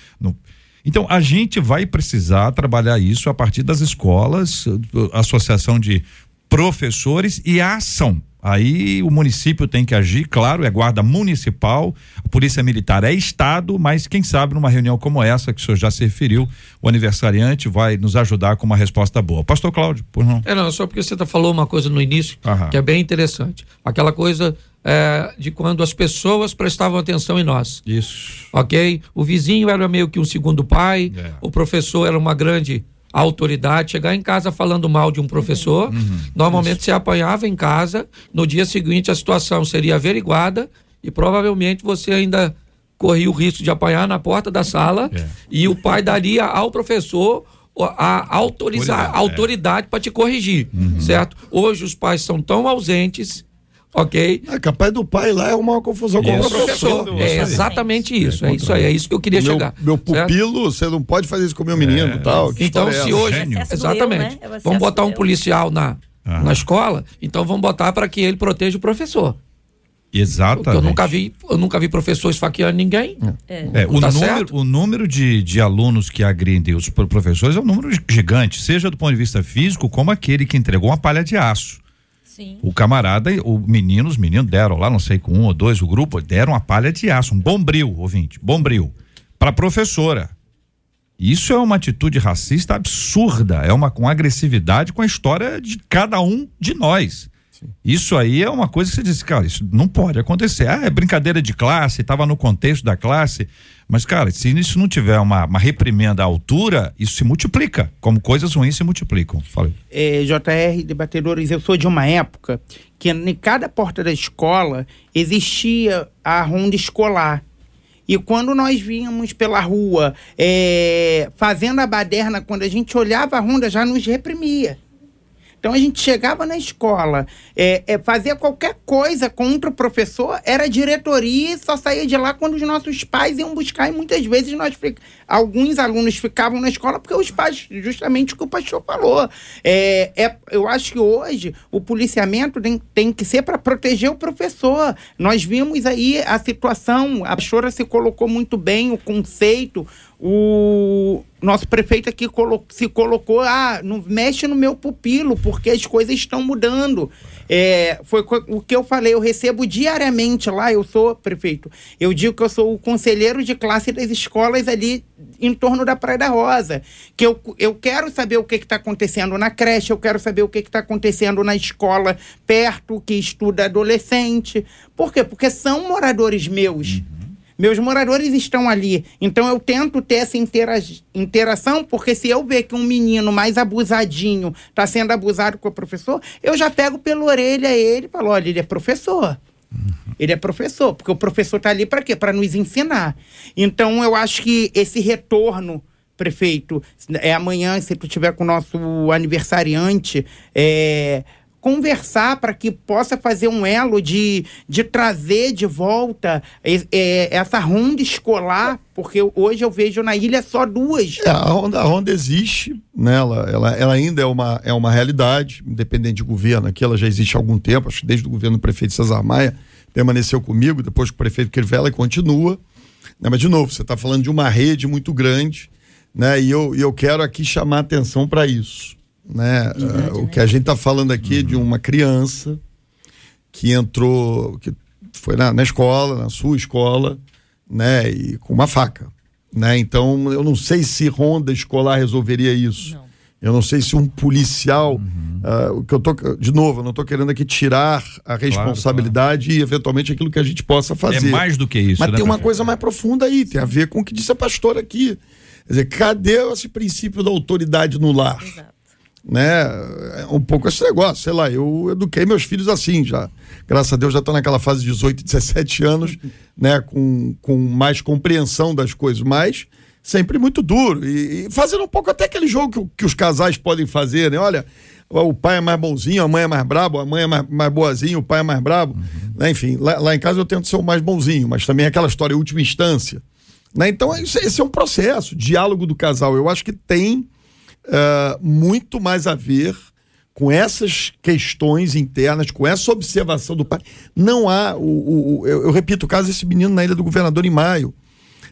Então, a gente vai precisar trabalhar isso a partir das escolas, associação de professores e a ação. Aí o município tem que agir, claro, é guarda municipal, a polícia militar é estado, mas quem sabe numa reunião como essa que o senhor já se referiu, o aniversariante vai nos ajudar com uma resposta boa. Pastor Cláudio, por não? É não, só porque você tá, falou uma coisa no início Aham. que é bem interessante. Aquela coisa é, de quando as pessoas prestavam atenção em nós. Isso. Ok? O vizinho era meio que um segundo pai, é. o professor era uma grande a autoridade, chegar em casa falando mal de um professor, uhum. uhum. normalmente Isso. se apanhava em casa, no dia seguinte a situação seria averiguada e provavelmente você ainda corria o risco de apanhar na porta da sala é. e o pai daria ao professor a autorizar, a autoridade é. para te corrigir, uhum. certo? Hoje os pais são tão ausentes ok? É capaz do pai lá é uma confusão com o professor. É exatamente isso, é, é isso aí, é isso que eu queria meu, chegar. Meu pupilo, você não pode fazer isso com meu menino, é. tal. então é se hoje, exatamente, eu, né? vamos botar um policial na ah. na escola, então vamos botar para que ele proteja o professor. Exatamente. Eu nunca vi, eu nunca vi professor esfaqueando ninguém. É. é o, tá número, o número de, de alunos que agridem os professores é um número gigante, seja do ponto de vista físico, como aquele que entregou uma palha de aço. Sim. O camarada, o menino, os meninos deram lá, não sei com um ou dois, o grupo, deram uma palha de aço, um bombril, ouvinte, bombril, para professora. Isso é uma atitude racista absurda, é uma com agressividade com a história de cada um de nós. Isso aí é uma coisa que você diz, cara, isso não pode acontecer. Ah, é brincadeira de classe, estava no contexto da classe. Mas, cara, se isso não tiver uma, uma reprimenda à altura, isso se multiplica, como coisas ruins se multiplicam. Falei. É, JR, debatedores, eu sou de uma época que em cada porta da escola existia a ronda escolar. E quando nós vínhamos pela rua é, fazendo a baderna, quando a gente olhava a ronda, já nos reprimia. Então a gente chegava na escola, é, é, fazia qualquer coisa contra o professor, era diretoria e só saía de lá quando os nossos pais iam buscar. E muitas vezes nós alguns alunos ficavam na escola porque os pais, justamente o que o pastor falou. É, é, eu acho que hoje o policiamento tem, tem que ser para proteger o professor. Nós vimos aí a situação, a pastora se colocou muito bem, o conceito, o nosso prefeito aqui colo se colocou, ah, não mexe no meu pupilo, porque as coisas estão mudando. É, foi o que eu falei, eu recebo diariamente lá, eu sou prefeito, eu digo que eu sou o conselheiro de classe das escolas ali em torno da Praia da Rosa, que eu, eu quero saber o que está acontecendo na creche, eu quero saber o que está acontecendo na escola perto, que estuda adolescente. Por quê? Porque são moradores meus. Uhum. Meus moradores estão ali. Então eu tento ter essa intera interação, porque se eu ver que um menino mais abusadinho está sendo abusado com o professor, eu já pego pela orelha ele e falo: olha, ele é professor. Uhum. Ele é professor, porque o professor está ali para quê? Para nos ensinar. Então eu acho que esse retorno prefeito, é amanhã, se tu tiver com o nosso aniversariante, é, conversar para que possa fazer um elo de, de trazer de volta é, essa ronda escolar, porque hoje eu vejo na ilha só duas. É, a, ronda, a ronda existe, né? ela, ela, ela ainda é uma, é uma realidade, independente de governo, aqui ela já existe há algum tempo, acho que desde o governo do prefeito Cesar Maia, permaneceu comigo, depois que o prefeito Crivella e continua. Né? Mas, de novo, você está falando de uma rede muito grande, né? e, eu, e eu quero aqui chamar atenção para isso né? Verdade, uh, o que a gente está falando aqui uhum. de uma criança que entrou, que foi na, na, escola, na sua escola, né? E com uma faca, né? Então eu não sei se ronda escolar resolveria isso. Não. Eu não sei se um policial, uhum. uh, o que eu tô, de novo, eu não estou querendo aqui tirar a responsabilidade claro, claro. e eventualmente aquilo que a gente possa fazer. É mais do que isso. Mas né, tem uma coisa mais profunda aí, tem a ver com o que disse a pastora aqui. Quer dizer, cadê esse princípio da autoridade no lar? Exato né? É um pouco esse negócio, sei lá, eu eduquei meus filhos assim já. Graças a Deus já estão naquela fase de 18, 17 anos, né? Com, com mais compreensão das coisas, mas sempre muito duro. E, e fazendo um pouco até aquele jogo que, que, os casais podem fazer, né? Olha, o pai é mais bonzinho, a mãe é mais brabo, a mãe é mais, mais boazinha, o pai é mais brabo. Uhum. Né? Enfim, lá, lá, em casa eu tento ser o mais bonzinho, mas também é aquela história, última instância. Né? Então, esse é um processo, diálogo do casal. Eu acho que tem uh, muito mais a ver com essas questões internas, com essa observação do pai. Não há, o, o eu, eu, repito, o caso desse menino na Ilha do Governador em maio.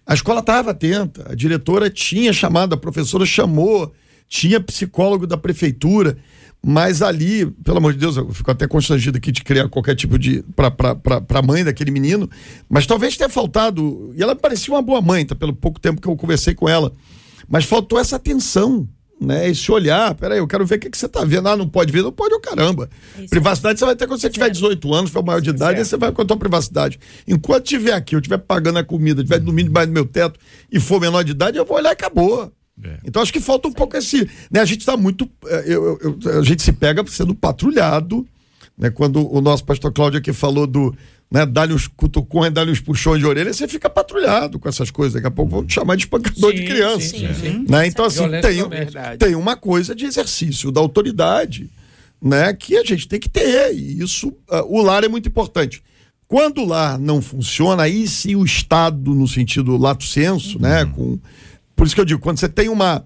A escola estava atenta, a diretora tinha chamado, a professora chamou, tinha psicólogo da prefeitura, mas ali, pelo amor de Deus, eu fico até constrangido aqui de criar qualquer tipo de. para a mãe daquele menino, mas talvez tenha faltado. E ela parecia uma boa mãe, tá? Pelo pouco tempo que eu conversei com ela. Mas faltou essa atenção né? Esse olhar, peraí, eu quero ver o que, que você está vendo. Ah, não pode ver, não pode, o caramba. Isso privacidade você vai ter quando você tiver 18 anos, for maior de idade, aí você vai com a tua privacidade. Enquanto tiver aqui, eu estiver pagando a comida, estiver dormindo debaixo do meu teto e for menor de idade, eu vou olhar e acabou. É. Então acho que falta um pouco esse. Né, a gente está muito. É, eu, eu, a gente se pega sendo patrulhado. Né, quando o nosso pastor Cláudio aqui falou do né, dá-lhe uns cutucões, dá-lhe uns puxões de orelha, você fica patrulhado com essas coisas. Daqui a pouco vão te chamar de espancador sim, de criança. Sim, sim, né? Então, assim, tem, tem uma coisa de exercício da autoridade né, que a gente tem que ter. E isso, uh, o lar é muito importante. Quando o lar não funciona, aí sim o Estado, no sentido lato senso, né, uhum. né? Com, por isso que eu digo, quando você tem uma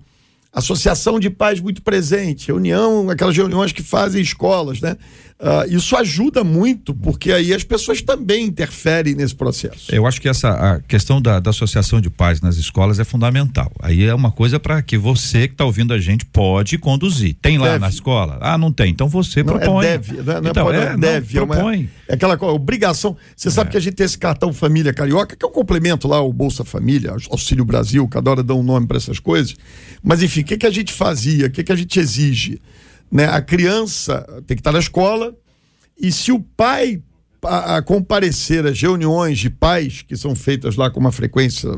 associação de pais muito presente, reunião, aquelas reuniões que fazem escolas, né? Uh, isso ajuda muito, porque aí as pessoas também interferem nesse processo. Eu acho que essa a questão da, da associação de pais nas escolas é fundamental. Aí é uma coisa para que você que está ouvindo a gente pode conduzir. Tem lá Deve. na escola? Ah, não tem. Então você Não, propõe. é deve, não é, não é então, é, é não, deve. é, uma- propõe. é aquela obrigação. Você sabe que a gente tem esse cartão Família Carioca, que é um complemento lá, o Bolsa Família, Auxílio Brasil, cada hora dá um nome para essas coisas. Mas enfim, o que, que a gente fazia? O que, que a gente exige? Né? A criança tem que estar na escola e se o pai a, a comparecer às reuniões de pais que são feitas lá com uma frequência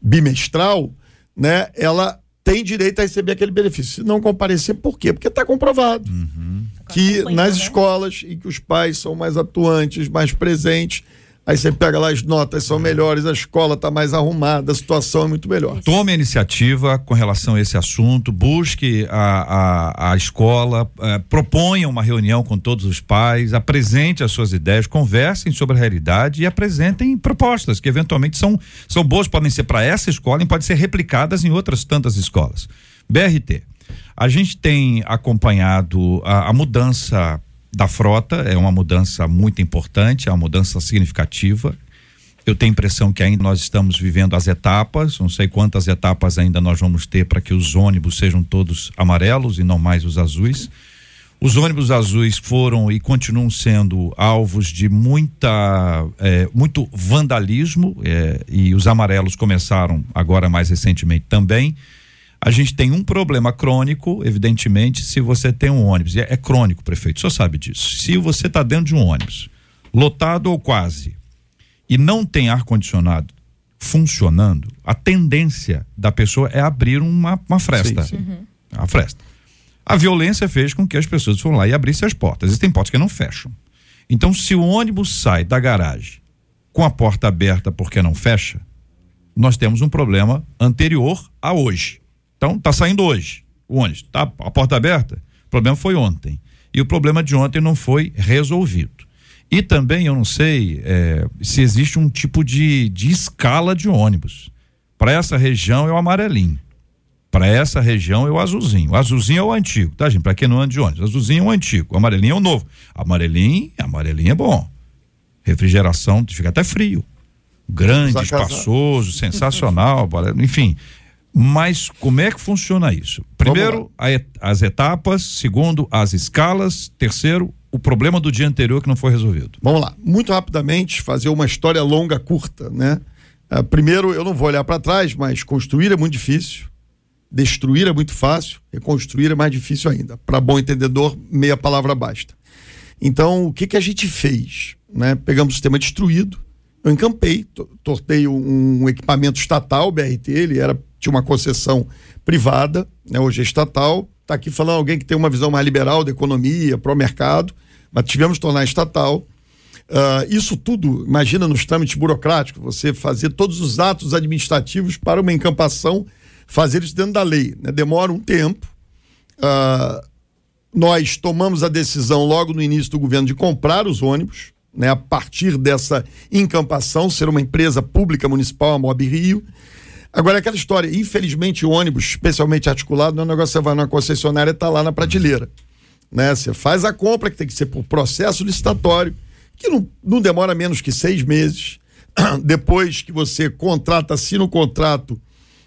bimestral, né, ela tem direito a receber aquele benefício. Se não comparecer, por quê? Porque está comprovado que acompanhando, nas né? escolas em que os pais são mais atuantes, mais presentes, aí você pega lá as notas são melhores, a escola está mais arrumada, a situação é muito melhor. Tome a iniciativa com relação a esse assunto, busque a, a, a escola, eh, proponha uma reunião com todos os pais, apresente as suas ideias, conversem sobre a realidade e apresentem propostas que eventualmente são, são boas, podem ser para essa escola e podem ser replicadas em outras tantas escolas. BRT. A gente tem acompanhado a, a mudança da frota, é uma mudança muito importante, é uma mudança significativa. Eu tenho a impressão que ainda nós estamos vivendo as etapas, não sei quantas etapas ainda nós vamos ter para que os ônibus sejam todos amarelos e não mais os azuis. Os ônibus azuis foram e continuam sendo alvos de muita, eh, muito vandalismo eh, e os amarelos começaram agora mais recentemente também. A gente tem um problema crônico, evidentemente, se você tem um ônibus. É, é crônico, prefeito, o senhor sabe disso. Se você está dentro de um ônibus, lotado ou quase, e não tem ar-condicionado funcionando, a tendência da pessoa é abrir uma, uma fresta. Sim, A fresta. A violência fez com que as pessoas foram lá e abrissem as portas. Existem portas que não fecham. Então, se o ônibus sai da garagem com a porta aberta porque não fecha, nós temos um problema anterior a hoje. Então, está saindo hoje o ônibus, tá a porta aberta. O problema foi ontem. E o problema de ontem não foi resolvido. E também eu não sei eh, se existe um tipo de, de escala de ônibus. Para essa região é o amarelinho. Para essa região é o azulzinho. O azulzinho é o antigo, tá, gente? Para quem não anda de ônibus. O azulzinho é o antigo. O amarelinho é o novo. Amarelinho, amarelinho é bom. Refrigeração, fica até frio. Grande, espaçoso, sensacional, enfim. Mas como é que funciona isso? Primeiro, et- as etapas, segundo, as escalas, terceiro, o problema do dia anterior que não foi resolvido. Vamos lá, muito rapidamente fazer uma história longa, curta, né? Ah, primeiro, eu não vou olhar para trás, mas construir é muito difícil, destruir é muito fácil, reconstruir é mais difícil ainda. Para bom entendedor, meia palavra basta. Então, o que que a gente fez? Né? Pegamos o sistema destruído, eu encampei, to- tortei um, um equipamento estatal, BRT, ele era, tinha uma concessão privada, né? hoje é estatal. Está aqui falando alguém que tem uma visão mais liberal da economia, pró-mercado, mas tivemos que tornar estatal. Ah, isso tudo, imagina nos trâmites burocráticos, você fazer todos os atos administrativos para uma encampação, fazer isso dentro da lei. né? Demora um tempo. Ah, nós tomamos a decisão logo no início do governo de comprar os ônibus, né, a partir dessa encampação, ser uma empresa pública municipal, a Mob Rio. Agora, aquela história, infelizmente, o ônibus, especialmente articulado, não é um negócio que você vai numa concessionária e está lá na prateleira. Né? Você faz a compra, que tem que ser por processo licitatório, que não, não demora menos que seis meses. Depois que você contrata, assina o contrato,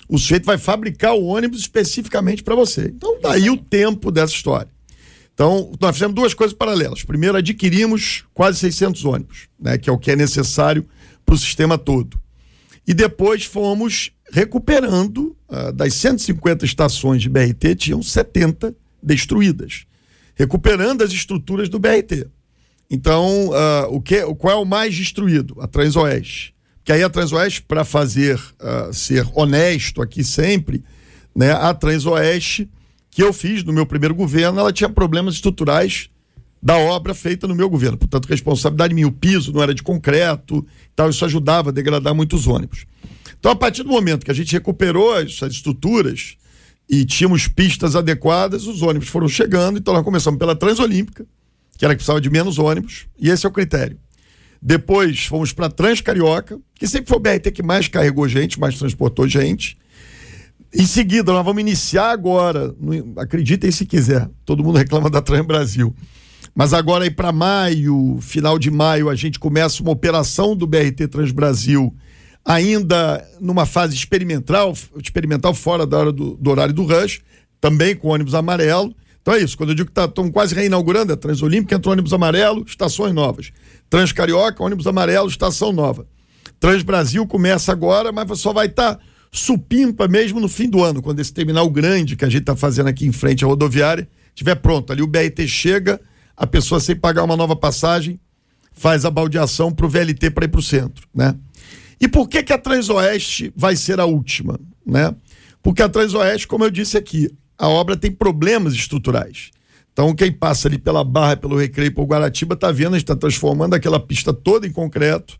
o sujeito vai fabricar o ônibus especificamente para você. Então, daí o tempo dessa história. Então, nós fizemos duas coisas paralelas. Primeiro, adquirimos quase 600 ônibus, né, que é o que é necessário para o sistema todo. E depois fomos recuperando, ah, das 150 estações de BRT, tinham 70 destruídas, recuperando as estruturas do BRT. Então, ah, o que, qual é o mais destruído? A Transoeste. Que aí a Transoeste, para fazer ah, ser honesto aqui sempre, né, a Transoeste, que eu fiz no meu primeiro governo, ela tinha problemas estruturais da obra feita no meu governo. Portanto, responsabilidade minha. O piso não era de concreto, tal, isso ajudava a degradar muitos ônibus. Então, a partir do momento que a gente recuperou essas estruturas e tínhamos pistas adequadas, os ônibus foram chegando. Então, nós começamos pela Transolímpica, que era que precisava de menos ônibus, e esse é o critério. Depois fomos para Transcarioca, que sempre foi o BRT que mais carregou gente, mais transportou gente. Em seguida, nós vamos iniciar agora, acreditem se quiser, todo mundo reclama da Trans Brasil. Mas agora aí para maio, final de maio, a gente começa uma operação do BRT Transbrasil, ainda numa fase experimental, experimental fora da hora do, do horário do rush, também com ônibus amarelo. Então é isso, quando eu digo que estão tá, quase reinaugurando, é Transolímpica, entrou ônibus amarelo, estações novas. Transcarioca, ônibus amarelo, estação nova. Transbrasil começa agora, mas só vai estar tá supimpa mesmo no fim do ano, quando esse terminal grande que a gente está fazendo aqui em frente à rodoviária estiver pronto. Ali o BRT chega, a pessoa sem pagar uma nova passagem faz a baldeação para o VLT para ir para o centro, né? E por que que a Transoeste vai ser a última, né? Porque a Transoeste, como eu disse aqui, a obra tem problemas estruturais. Então, quem passa ali pela Barra, pelo Recreio, pelo Guaratiba, está vendo, a está transformando aquela pista toda em concreto.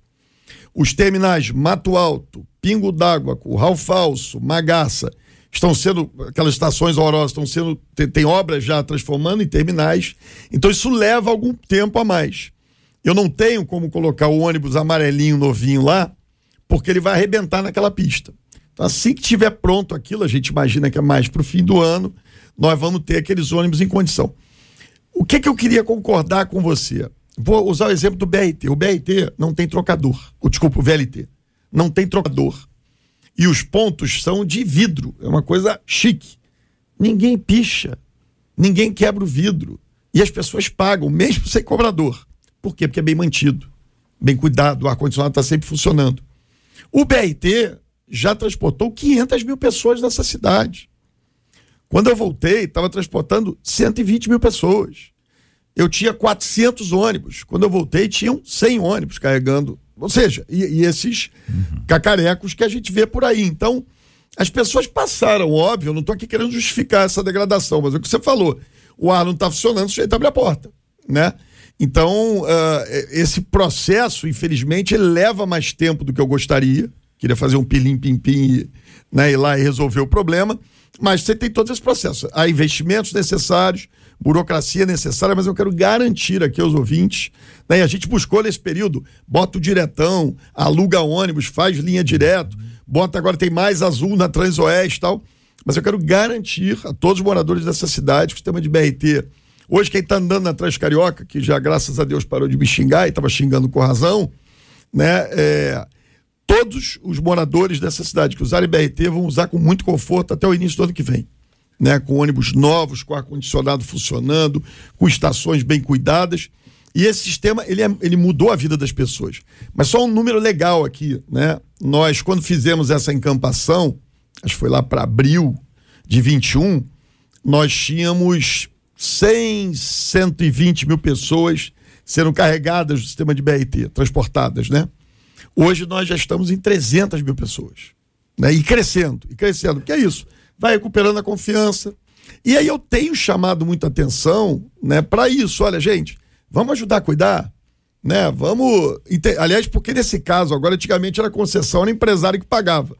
Os terminais Mato Alto, Pingo d'Água, Curral Falso, Magaça, estão sendo, aquelas estações horrorosas estão sendo, tem, tem obras já transformando em terminais, então isso leva algum tempo a mais. Eu não tenho como colocar o ônibus amarelinho novinho lá, porque ele vai arrebentar naquela pista. Então, assim que estiver pronto aquilo, a gente imagina que é mais para o fim do ano, nós vamos ter aqueles ônibus em condição. O que, que eu queria concordar com você? Vou usar o exemplo do BRT. O BRT não tem trocador. O, desculpa, o VLT. Não tem trocador e os pontos são de vidro. É uma coisa chique. Ninguém picha, ninguém quebra o vidro. E as pessoas pagam, mesmo sem cobrador. Por quê? Porque é bem mantido, bem cuidado, o ar-condicionado está sempre funcionando. O BRT já transportou 500 mil pessoas nessa cidade. Quando eu voltei, estava transportando 120 mil pessoas. Eu tinha 400 ônibus. Quando eu voltei, tinham 100 ônibus carregando ou seja, e, e esses uhum. cacarecos que a gente vê por aí. Então, as pessoas passaram, óbvio, eu não estou aqui querendo justificar essa degradação, mas é o que você falou. O ar não está funcionando, o sujeito abre a porta, né? Então, uh, esse processo, infelizmente, leva mais tempo do que eu gostaria. Queria fazer um pilim-pim-pim né, ir lá e resolver o problema. Mas você tem todos esses processos. Há investimentos necessários, burocracia necessária, mas eu quero garantir aqui aos ouvintes, né, a gente buscou nesse período, bota o diretão, aluga ônibus, faz linha direto, bota agora tem mais azul na Transoeste e tal, mas eu quero garantir a todos os moradores dessa cidade que o sistema de BRT, hoje quem está andando na Transcarioca, que já graças a Deus parou de me xingar e estava xingando com razão, né, é, todos os moradores dessa cidade que usarem BRT vão usar com muito conforto até o início do ano que vem né, com ônibus novos, com ar-condicionado funcionando, com estações bem cuidadas. E esse sistema, ele, é, ele mudou a vida das pessoas. Mas só um número legal aqui, né? Nós, quando fizemos essa encampação, acho que foi lá para abril de 21, nós tínhamos 100, 120 mil pessoas sendo carregadas do sistema de BRT, transportadas, né? Hoje nós já estamos em 300 mil pessoas. Né? E crescendo, e crescendo. Que é isso? vai recuperando a confiança. E aí eu tenho chamado muita atenção, né, para isso. Olha, gente, vamos ajudar a cuidar, né? Vamos, aliás, porque nesse caso agora antigamente era concessão, era empresário que pagava.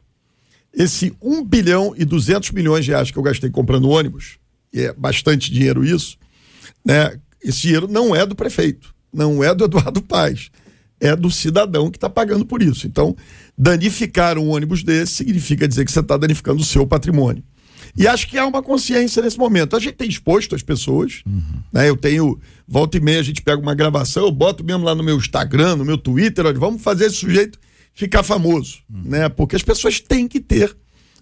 Esse 1 bilhão e 200 milhões de reais que eu gastei comprando ônibus, é bastante dinheiro isso, né? Esse dinheiro não é do prefeito, não é do Eduardo Paz, é do cidadão que está pagando por isso. Então, danificar um ônibus desse significa dizer que você está danificando o seu patrimônio. E acho que há uma consciência nesse momento. A gente tem exposto as pessoas, uhum. né? Eu tenho, volta e meia, a gente pega uma gravação, eu boto mesmo lá no meu Instagram, no meu Twitter, olha, vamos fazer esse sujeito ficar famoso, uhum. né? Porque as pessoas têm que ter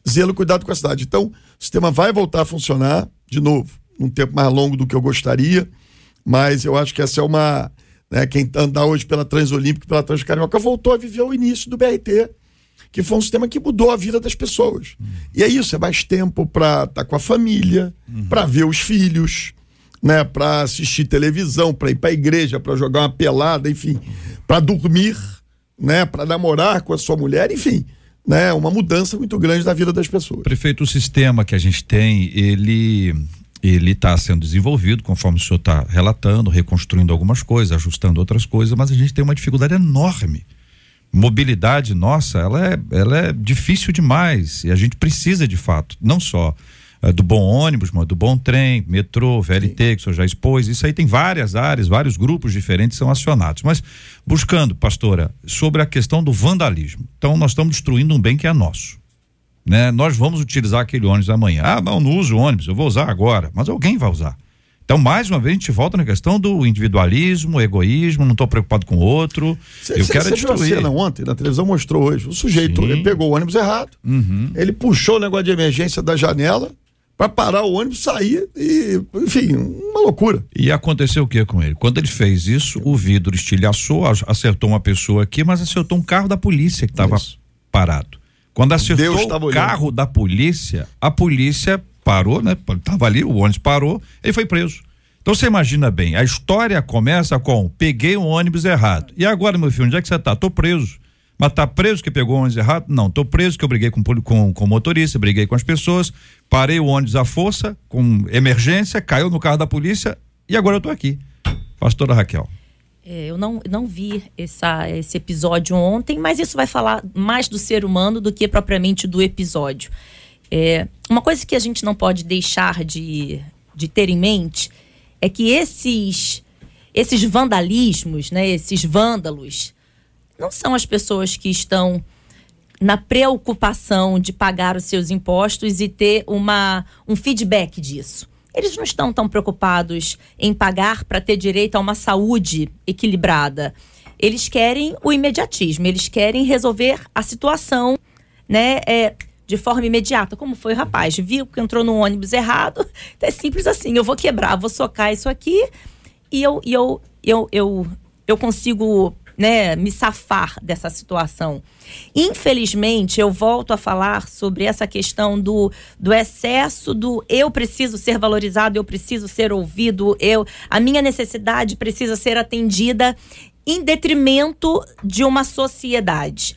zelo cuidado com a cidade. Então, o sistema vai voltar a funcionar, de novo, num tempo mais longo do que eu gostaria, mas eu acho que essa é uma. Né, quem anda hoje pela Transolímpica e pela Transcarioca voltou a viver o início do BRT que foi um sistema que mudou a vida das pessoas. Uhum. E é isso, é mais tempo para estar tá com a família, uhum. para ver os filhos, né, para assistir televisão, para ir para a igreja, para jogar uma pelada, enfim, para dormir, né, para namorar com a sua mulher, enfim, né, uma mudança muito grande na vida das pessoas. Prefeito, o sistema que a gente tem, ele ele está sendo desenvolvido, conforme o senhor está relatando, reconstruindo algumas coisas, ajustando outras coisas, mas a gente tem uma dificuldade enorme mobilidade nossa, ela é, ela é difícil demais e a gente precisa de fato, não só do bom ônibus, do bom trem, metrô, VLT, Sim. que o senhor já expôs, isso aí tem várias áreas, vários grupos diferentes são acionados, mas buscando, pastora, sobre a questão do vandalismo. Então nós estamos destruindo um bem que é nosso. Né? Nós vamos utilizar aquele ônibus amanhã. Ah, não, não uso ônibus, eu vou usar agora, mas alguém vai usar. Então, mais uma vez, a gente volta na questão do individualismo, egoísmo, não estou preocupado com o outro. Cê, eu cê, quero cê viu a destruir. cena ontem, na televisão mostrou hoje. O sujeito Sim. ele pegou o ônibus errado. Uhum. Ele puxou o negócio de emergência da janela para parar o ônibus, sair e, enfim, uma loucura. E aconteceu o que com ele? Quando ele fez isso, o vidro estilhaçou, acertou uma pessoa aqui, mas acertou um carro da polícia que estava parado. Quando acertou o carro da polícia, a polícia parou, né? Tava ali, o ônibus parou, ele foi preso. Então você imagina bem, a história começa com peguei um ônibus errado. E agora, meu filho, onde é que você tá? Tô preso. Mas tá preso que pegou o ônibus errado? Não, tô preso que eu briguei com, com, com motorista, briguei com as pessoas, parei o ônibus à força, com emergência, caiu no carro da polícia e agora eu tô aqui. Pastora Raquel. É, eu não, não vi essa, esse episódio ontem, mas isso vai falar mais do ser humano do que propriamente do episódio. É, uma coisa que a gente não pode deixar de, de ter em mente é que esses, esses vandalismos, né, esses vândalos, não são as pessoas que estão na preocupação de pagar os seus impostos e ter uma, um feedback disso. Eles não estão tão preocupados em pagar para ter direito a uma saúde equilibrada. Eles querem o imediatismo, eles querem resolver a situação, né, é, de forma imediata. Como foi o rapaz? Viu que entrou no ônibus errado? É simples assim. Eu vou quebrar, vou socar isso aqui e eu, e eu, eu, eu, eu consigo né, me safar dessa situação. Infelizmente, eu volto a falar sobre essa questão do, do excesso do eu preciso ser valorizado, eu preciso ser ouvido, eu a minha necessidade precisa ser atendida em detrimento de uma sociedade.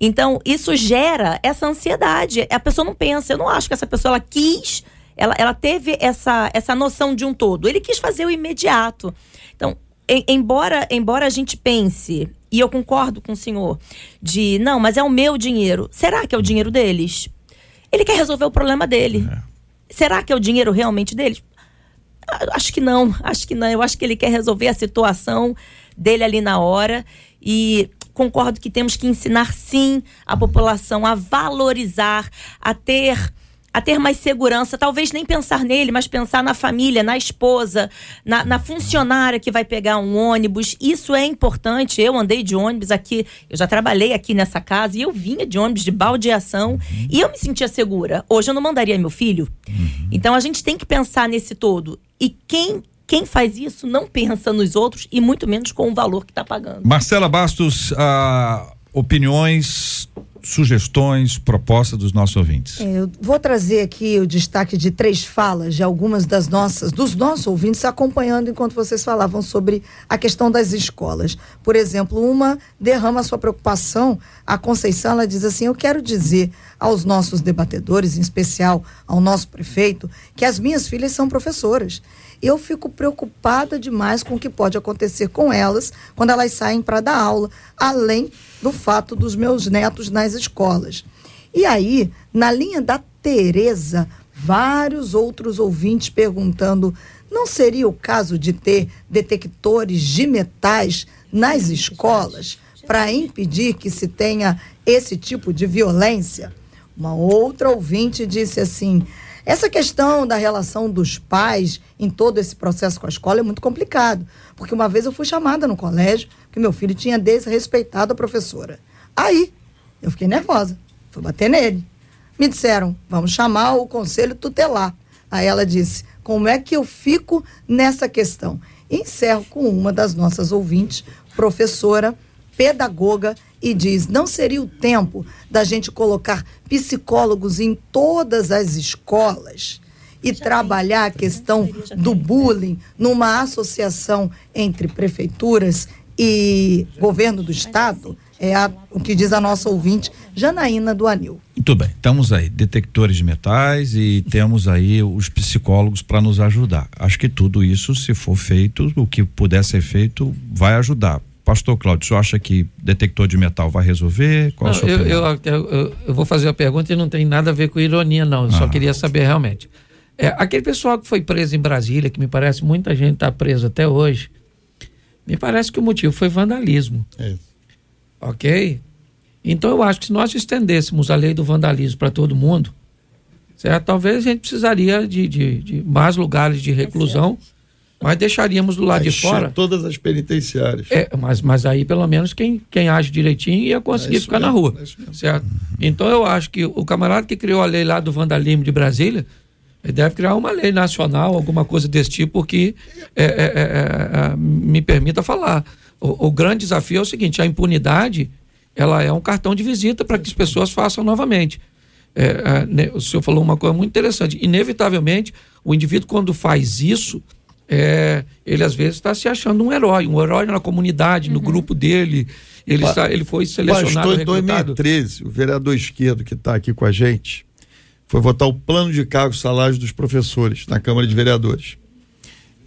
Então, isso gera essa ansiedade. A pessoa não pensa, eu não acho que essa pessoa ela quis, ela, ela teve essa, essa noção de um todo. Ele quis fazer o imediato. Então, em- embora, embora a gente pense, e eu concordo com o senhor, de não, mas é o meu dinheiro. Será que é o dinheiro deles? Ele quer resolver o problema dele. Será que é o dinheiro realmente deles? Acho que não, acho que não. Eu acho que ele quer resolver a situação dele ali na hora. E concordo que temos que ensinar sim a população a valorizar, a ter a ter mais segurança, talvez nem pensar nele, mas pensar na família, na esposa, na, na funcionária que vai pegar um ônibus. Isso é importante. Eu andei de ônibus aqui, eu já trabalhei aqui nessa casa e eu vinha de ônibus de baldeação e eu me sentia segura. Hoje eu não mandaria meu filho. Então a gente tem que pensar nesse todo. E quem quem faz isso não pensa nos outros e muito menos com o valor que está pagando. Marcela Bastos, ah, opiniões, sugestões, propostas dos nossos ouvintes. É, Eu vou trazer aqui o destaque de três falas de algumas das nossas, dos nossos ouvintes acompanhando enquanto vocês falavam sobre a questão das escolas. Por exemplo, uma derrama sua preocupação, a Conceição, ela diz assim: "Eu quero dizer aos nossos debatedores, em especial ao nosso prefeito, que as minhas filhas são professoras. Eu fico preocupada demais com o que pode acontecer com elas quando elas saem para dar aula, além do fato dos meus netos nas escolas. E aí, na linha da Tereza, vários outros ouvintes perguntando: não seria o caso de ter detectores de metais nas escolas para impedir que se tenha esse tipo de violência? Uma outra ouvinte disse assim: essa questão da relação dos pais em todo esse processo com a escola é muito complicado, porque uma vez eu fui chamada no colégio que meu filho tinha desrespeitado a professora. Aí eu fiquei nervosa, fui bater nele. Me disseram, vamos chamar o conselho tutelar. Aí ela disse, como é que eu fico nessa questão? E encerro com uma das nossas ouvintes, professora, pedagoga, e diz: não seria o tempo da gente colocar psicólogos em todas as escolas e trabalhar a questão do bullying numa associação entre prefeituras e governo do estado? É a- o que diz a nossa ouvinte, Janaína do Anil. Muito bem, estamos aí, detectores de metais e temos aí os psicólogos para nos ajudar. Acho que tudo isso, se for feito, o que puder ser feito, vai ajudar. Pastor Cláudio, o senhor acha que detector de metal vai resolver? Qual a Não, sua eu, opinião? eu, eu- eu- vou fazer a pergunta e não tem nada a ver com ironia, não. Eu só Ah. queria saber realmente. É, aquele pessoal que foi preso em Brasília, que me parece muita gente está preso até hoje, me parece que o motivo foi vandalismo. É. Ok? Então eu acho que se nós estendêssemos a lei do vandalismo para todo mundo, certo? talvez a gente precisaria de, de, de mais lugares de reclusão Mas deixaríamos do lado de fora. todas as penitenciárias. É, mas, mas aí, pelo menos, quem, quem age direitinho ia conseguir É ficar na mesmo, rua. é isso mesmo. certo? Então, eu acho que o camarada que criou a lei lá do vandalismo de Brasília, deve criar uma lei nacional, alguma coisa desse tipo, porque é, é, é, é, é, me permita falar. O, o grande desafio é o seguinte: a impunidade ela é um cartão de visita para que as pessoas façam novamente. É, é, né, o senhor falou uma coisa muito interessante. Inevitavelmente, o indivíduo, quando faz isso, é, ele às vezes está se achando um herói, um herói na comunidade, no grupo dele. Ele, está, ele foi selecionado, Pastor, em recrutado. 2013, o vereador esquerdo que está aqui com a gente foi votar o plano de cargos salários dos professores na Câmara de Vereadores.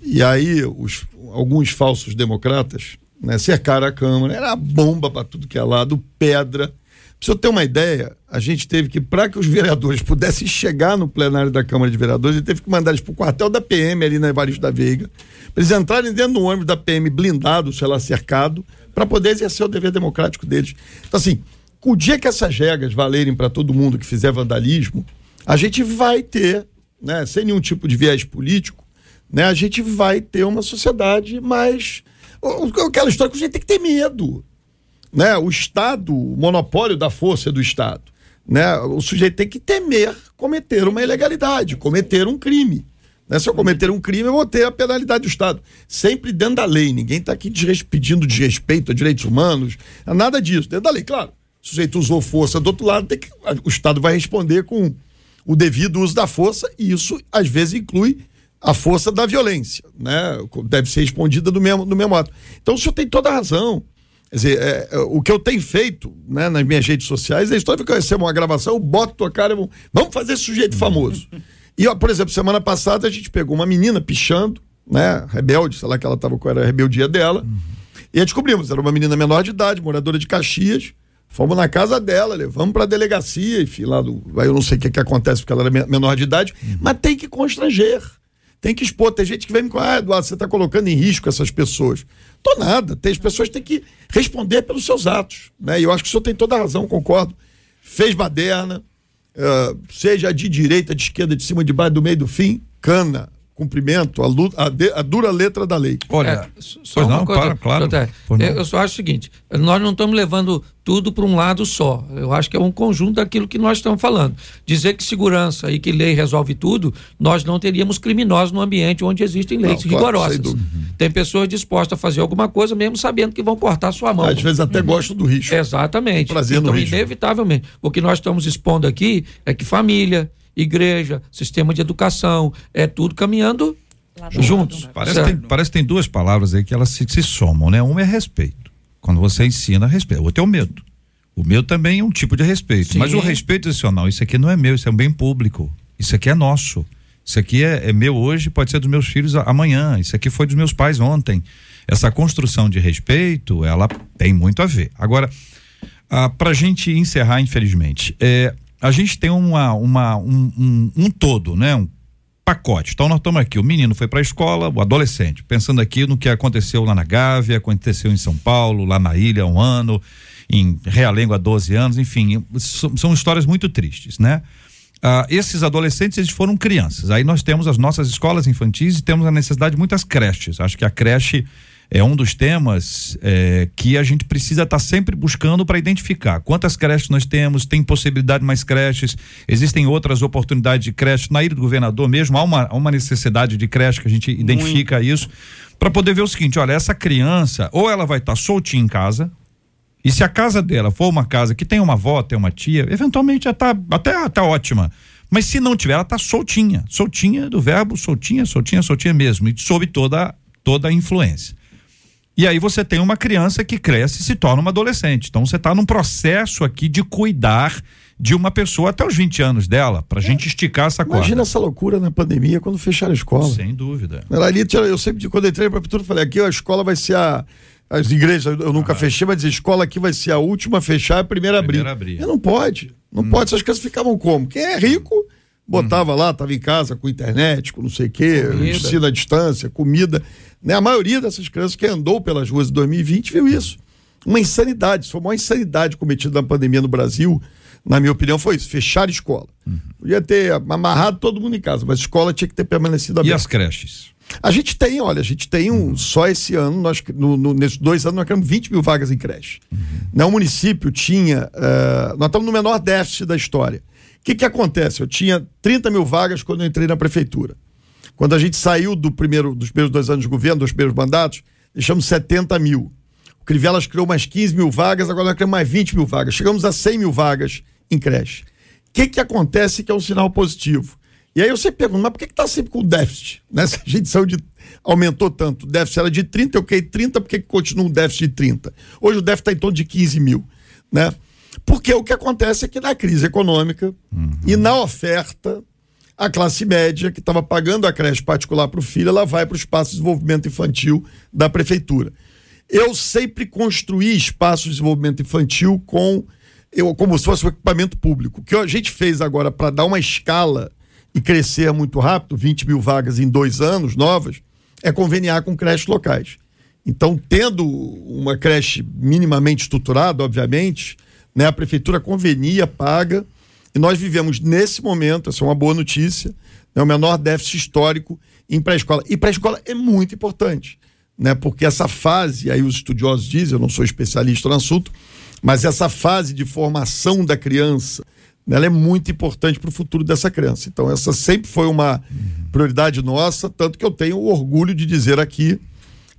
E aí, os, alguns falsos democratas né, cercaram a Câmara, era bomba para tudo que é lado, pedra. Pra você ter uma ideia, a gente teve que, para que os vereadores pudessem chegar no plenário da Câmara de Vereadores, ele teve que mandar eles para o quartel da PM ali na Evaristo da Veiga, para eles entrarem dentro do ônibus da PM blindado, sei lá, cercado, para poder exercer o dever democrático deles. Então, assim, o dia que essas regras valerem para todo mundo que fizer vandalismo, a gente vai ter, né, sem nenhum tipo de viés político, né, a gente vai ter uma sociedade mais. Aquela história que a gente tem que ter medo né? O Estado, o monopólio da força do Estado, né? O sujeito tem que temer cometer uma ilegalidade, cometer um crime. Né? Se eu cometer um crime, eu vou ter a penalidade do Estado. Sempre dentro da lei. Ninguém está aqui pedindo desrespeito a direitos humanos, nada disso. Dentro da lei, claro. O sujeito usou força do outro lado, que, o Estado vai responder com o devido uso da força, e isso às vezes inclui a força da violência, né? Deve ser respondida do mesmo, do mesmo modo. Então o senhor tem toda a razão. Quer dizer, é, é, o que eu tenho feito né, nas minhas redes sociais é a história que eu recebo uma gravação, eu boto tua cara, eu- vamos fazer esse sujeito famoso. E, ó, por exemplo, semana passada a gente pegou uma menina pichando, né, rebelde, sei lá que ela estava com a rebeldia dela, e aí descobrimos, era uma menina menor de idade, moradora de Caxias, fomos na casa dela, levamos para a delegacia, enfim, lá do, aí eu não sei o que, que acontece porque ela era me- menor de idade, mas tem que constranger. Tem que expor. Tem gente que vem me falar, ah, Eduardo, você está colocando em risco essas pessoas. Tô nada. Tem, as pessoas têm que responder pelos seus atos. Né? E eu acho que o senhor tem toda a razão, concordo. Fez baderna, eh, seja de direita, de esquerda, de cima, de baixo, do meio, do fim, cana, cumprimento, a, lu- a de- a dura letra da lei. Olha, É, só não, coisa, para, claro. doutor, eu, eu só acho o seguinte: nós não estamos levando tudo para um lado só. Eu acho que é um conjunto daquilo que nós estamos falando. Dizer que segurança e que lei resolve tudo, nós não teríamos criminosos no ambiente onde existem leis Não, claro, rigorosas. sem dúvida. Tem pessoas dispostas a fazer alguma coisa, mesmo sabendo que vão cortar sua mão. Às vezes até gosto do risco. Exatamente. Prazer no então, risco. inevitavelmente, o que nós estamos expondo aqui é que família, igreja, sistema de educação, é tudo caminhando juntos. Parece, certo? que tem, parece que tem duas palavras aí que elas se, se somam, né? Uma é respeito. Quando você ensina, respeito. O outro é o medo. O medo também é um tipo de respeito. Sim. Mas o respeito adicional, isso aqui não é meu, isso é um bem público. Isso aqui é nosso. Isso aqui é, é meu hoje, pode ser dos meus filhos amanhã. Isso aqui foi dos meus pais ontem. Essa construção de respeito, ela tem muito a ver. Agora, ah, para a gente encerrar, infelizmente, é, a gente tem uma, uma, um, um, um todo, né? Um pacote. Então nós estamos aqui, o menino foi para a escola, o adolescente, pensando aqui no que aconteceu lá na Gávea, aconteceu em São Paulo, lá na ilha um ano, em Realengo há 12 anos, enfim, são, são histórias muito tristes, né? Ah, esses adolescentes eles foram crianças. Aí nós temos as nossas escolas infantis e temos a necessidade de muitas creches. Acho que a creche é um dos temas eh, que a gente precisa estar sempre buscando para identificar. Quantas creches nós temos, tem possibilidade de mais creches, existem outras oportunidades de creche? Na ilha do governador mesmo, há uma, há uma necessidade de creche que a gente identifica isso, para poder ver o seguinte: olha, essa criança, ou ela vai estar soltinha em casa, e se a casa dela for uma casa que tem uma avó, tem uma tia, eventualmente já tá até tá ótima. Mas se não tiver, ela tá soltinha, soltinha do verbo, soltinha, soltinha, soltinha mesmo, e sob toda toda a influência. E aí você tem uma criança que cresce e se torna uma adolescente. Então você está num processo aqui de cuidar de uma pessoa até os 20 anos dela, pra gente esticar essa corda. Imagina essa loucura na pandemia quando fecharam a escola. Sem dúvida. Ali, eu sempre, quando eu entrei para a prefeitura, falei: aqui a escola vai ser a. As igrejas, eu nunca fechei, mas a escola aqui vai ser a última a fechar e a primeira a abrir. A abrir. Não pode. Não pode. Essas crianças ficavam como? Quem é rico, botava lá, estava em casa com internet, com não sei o quê, ensino à distância, comida. Né? A maioria dessas crianças que andou pelas ruas de 2020 viu isso. Uma insanidade. Isso foi uma insanidade cometida na pandemia no Brasil. Na minha opinião, foi isso: fechar a escola. Podia ter amarrado todo mundo em casa, mas a escola tinha que ter permanecido E aberta. as creches? A gente tem, olha, a gente tem um. Só esse ano, nós, no, no, nesses dois anos, nós criamos 20 mil vagas em creche. Uhum. Né, o município tinha. Uh, nós estamos no menor déficit da história. Que, que acontece? Eu tinha 30 mil vagas quando eu entrei na prefeitura. Quando a gente saiu do primeiro, dos primeiros dois anos de governo, dos primeiros mandatos, deixamos 70 mil. O Crivelas criou mais 15 mil vagas, agora nós criamos mais 20 mil vagas. Chegamos a 100 mil vagas em creche. O que, que acontece que é um sinal positivo? E aí eu sempre pergunto, mas por que está sempre com déficit? Né? Se a gente saiu de. aumentou tanto, o déficit era de 30, eu caí 30, por que continua um déficit de 30? Hoje o déficit está em torno de 15 mil. Né? Porque o que acontece é que na crise econômica uhum. e na oferta, a classe média que estava pagando a creche particular para o filho, ela vai para o espaço de desenvolvimento infantil da prefeitura. Eu sempre construí espaço de desenvolvimento infantil com eu, como se fosse um equipamento público. O que a gente fez agora para dar uma escala e crescer muito rápido, 20 mil vagas em dois anos novas, é conveniar com creches locais. Então, tendo uma creche minimamente estruturada, obviamente, né, a prefeitura convenia, paga. E nós vivemos nesse momento, essa é uma boa notícia, né, o menor déficit histórico em pré-escola. E pré-escola é muito importante, né, porque essa fase, aí os estudiosos dizem, eu não sou especialista no assunto, mas essa fase de formação da criança, né, ela é muito importante para o futuro dessa criança. Então, essa sempre foi uma prioridade nossa, tanto que eu tenho o orgulho de dizer aqui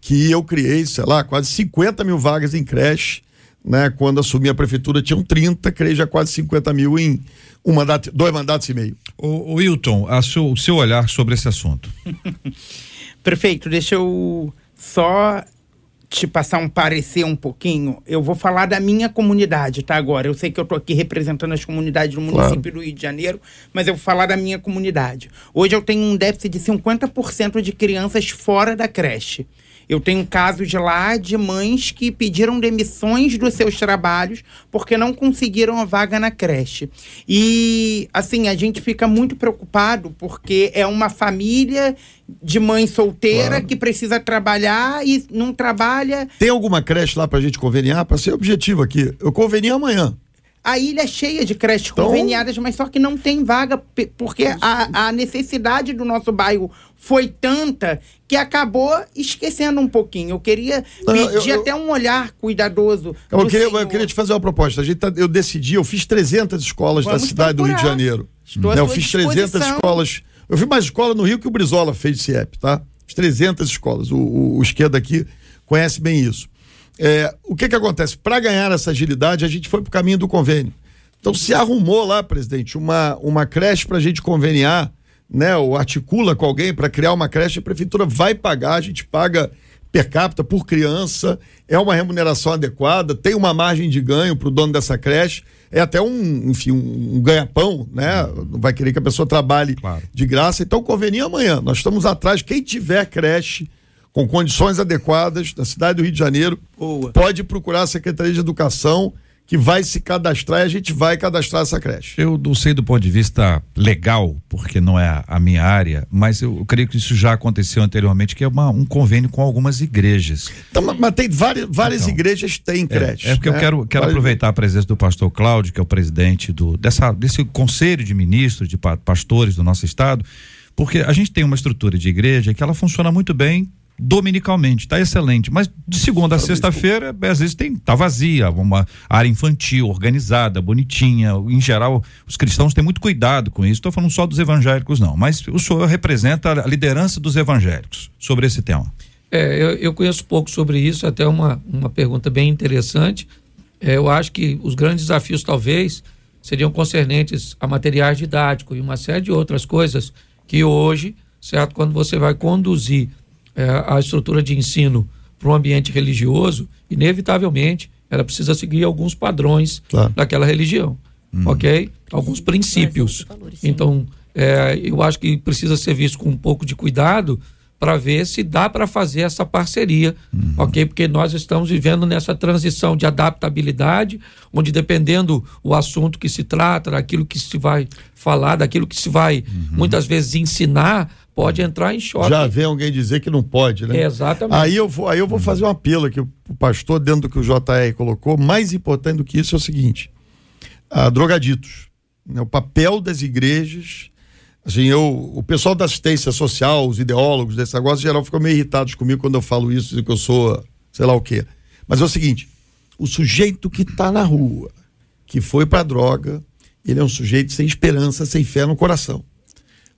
que eu criei, sei lá, quase 50 mil vagas em creche né? Quando assumi a prefeitura tinham 30, creio já quase 50 mil em um mandato, dois mandatos e meio. O, o Wilton, a seu, o seu olhar sobre esse assunto. Prefeito, deixa eu só te passar um parecer um pouquinho. Eu vou falar da minha comunidade, tá? Agora, eu sei que eu tô aqui representando as comunidades do município claro. do Rio de Janeiro, mas eu vou falar da minha comunidade. Hoje eu tenho um déficit de 50% de crianças fora da creche. Eu tenho casos lá de mães que pediram demissões dos seus trabalhos porque não conseguiram a vaga na creche. E, assim, a gente fica muito preocupado porque é uma família de mãe solteira claro. que precisa trabalhar e não trabalha. Tem alguma creche lá para a gente conveniar? Para ser objetivo aqui, eu convenio amanhã. A ilha é cheia de creches então... conveniadas, mas só que não tem vaga, porque a, a necessidade do nosso bairro foi tanta que acabou esquecendo um pouquinho. Eu queria não, pedir eu, eu, até um olhar cuidadoso. Eu queria, eu queria, te fazer uma proposta. A gente tá, eu decidi, eu fiz 300 escolas Vamos da cidade procurar. do Rio de Janeiro. Estou né, eu fiz 300 escolas. Eu fiz mais escola no Rio que o Brizola fez de CIEP, tá? Fiz 300 escolas. O, o, o esquerda aqui conhece bem isso. É, o que que acontece? Para ganhar essa agilidade, a gente foi para o caminho do convênio. Então se arrumou lá, presidente, uma, uma creche para a gente conveniar, né? Ou articula com alguém para criar uma creche, a prefeitura vai pagar, a gente paga per capita por criança, é uma remuneração adequada, tem uma margem de ganho para o dono dessa creche, é até um, enfim, um, ganha-pão, né? Não vai querer que a pessoa trabalhe claro. de graça. Então, convenia amanhã. Nós estamos atrás, quem tiver creche com condições adequadas da cidade do Rio de Janeiro, Boa. pode procurar a Secretaria de Educação que vai se cadastrar e a gente vai cadastrar essa creche. Eu não sei do ponto de vista legal, porque não é a minha área, mas eu creio que isso já aconteceu anteriormente, que é uma, um convênio com algumas igrejas. Então, mas tem várias, várias então, igrejas têm creche. É, é porque né? eu quero, quero aproveitar a presença do pastor Cláudio, que é o presidente do, dessa, desse conselho de ministros, de pastores do nosso estado, porque a gente tem uma estrutura de igreja que ela funciona muito bem dominicalmente, está excelente. Mas de segunda a sexta-feira, às vezes tem, tá vazia, uma área infantil, organizada, bonitinha. Em geral, os cristãos têm muito cuidado com isso. Estou falando só dos evangélicos, não. Mas o senhor representa a liderança dos evangélicos sobre esse tema. É, eu, eu conheço pouco sobre isso, até uma, uma pergunta bem interessante. É, eu acho que os grandes desafios, talvez, seriam concernentes a materiais didáticos e uma série de outras coisas que hoje, certo, quando você vai conduzir é, a estrutura de ensino para um ambiente religioso, inevitavelmente ela precisa seguir alguns padrões claro. daquela religião, hum. ok? Alguns princípios. Então, é, eu acho que precisa ser visto com um pouco de cuidado para ver se dá para fazer essa parceria, uhum. ok? Porque nós estamos vivendo nessa transição de adaptabilidade, onde dependendo o assunto que se trata, daquilo que se vai falar, daquilo que se vai uhum. muitas vezes ensinar, pode entrar em choque. Já vem alguém dizer que não pode, né? exatamente. Aí eu vou, aí eu vou fazer um apelo aqui, o pastor, dentro do que o JR colocou, mais importante do que isso é o seguinte: a drogaditos. Né? O papel das igrejas Assim, eu, o pessoal da assistência social, os ideólogos desse negócio, em geral, ficam meio irritados comigo quando eu falo isso, que eu sou sei lá o quê. Mas é o seguinte: o sujeito que está na rua, que foi para droga, ele é um sujeito sem esperança, sem fé no coração.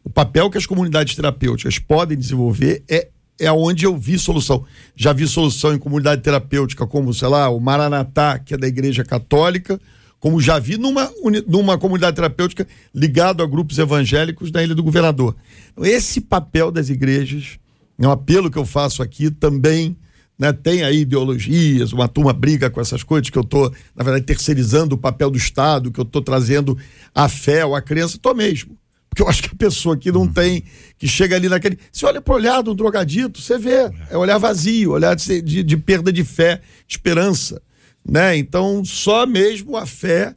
O papel que as comunidades terapêuticas podem desenvolver é é onde eu vi solução. Já vi solução em comunidade terapêutica, como, sei lá, o Maranatá, que é da Igreja Católica, como já vi numa, numa comunidade terapêutica ligado a grupos evangélicos da Ilha do Governador. Então, esse papel das igrejas, é um apelo que eu faço aqui também. Né, tem aí ideologias, uma turma briga com essas coisas, que eu estou, na verdade, terceirizando o papel do Estado, que eu estou trazendo a fé ou a crença, estou mesmo. Porque eu acho que a pessoa que não tem, que chega ali naquele. Você olha pro olhar do drogadito, você vê. É olhar vazio, olhar de, de, de perda de fé, de esperança né? Então, só mesmo a fé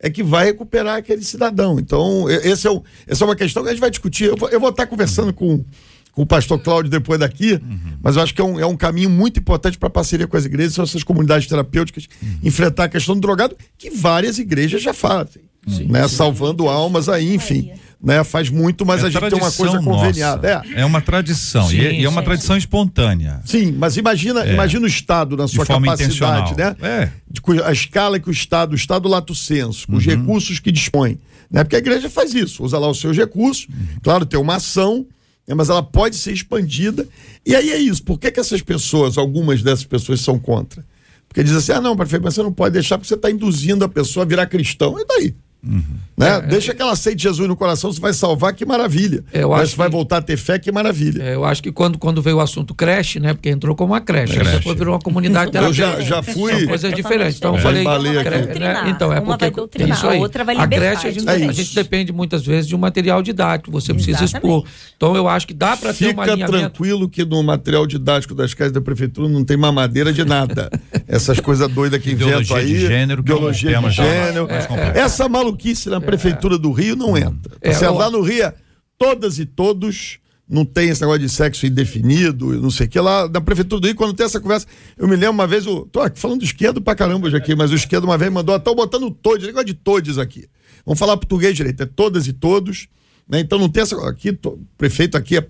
é que vai recuperar aquele cidadão. Então, esse é o, essa é uma questão que a gente vai discutir. Eu vou, eu vou estar conversando com, com o pastor Cláudio depois daqui, uhum. mas eu acho que é um, é um caminho muito importante para parceria com as igrejas, são essas comunidades terapêuticas, uhum. enfrentar a questão do drogado, que várias igrejas já fazem, sim, né? Sim. Salvando almas aí, enfim né? Faz muito, mas é a gente tem uma coisa conveniada. É. é uma tradição, sim, e, e, é uma tradição espontânea. Sim, mas imagina, é. imagina o Estado na sua capacidade, né? É. De, a escala que o Estado, o Estado lato senso, com uhum. os recursos que dispõe. Né? Porque a igreja faz isso, usa lá os seus recursos, uhum. claro, tem uma ação, né? mas ela pode ser expandida. E aí é isso. Por que, que essas pessoas, algumas dessas pessoas, são contra? Porque dizem assim: ah, não, prefeito, mas você não pode deixar porque você está induzindo a pessoa a virar cristão. E daí? Uhum. Né? É, Deixa é, que ela aceite Jesus no coração, você vai salvar, que maravilha. É, eu Mas você vai voltar a ter fé, que maravilha. É, eu acho que quando, quando veio o assunto creche, né? Porque entrou como uma creche, creche. depois virou uma comunidade terapêutica. Eu já, já fui. São coisas diferentes. Então eu falei. Cre... Né? Então, é porque isso aí. A, outra vai a creche, a gente, a gente, depende muitas vezes de um material didático, você precisa expor. Então eu acho que dá para ter uma Fica tranquilo que no material didático das casas da prefeitura não tem mamadeira de nada. Essas coisas doidas que inventam aí. De gênero, biologia de gênero. Essa maluquice na prefeitura prefeitura do Rio não entra. É, Você lá no Rio, todas e todos não tem esse negócio de sexo indefinido, não sei o que. Lá na Prefeitura do Rio, quando tem essa conversa, eu me lembro uma vez, eu tô aqui falando do esquerdo pra caramba hoje aqui, mas o esquerdo uma vez mandou, até botando todos, negócio de todos aqui. Vamos falar português direito, é todas e todos, né? Então não tem essa. Aqui, to, prefeito aqui é,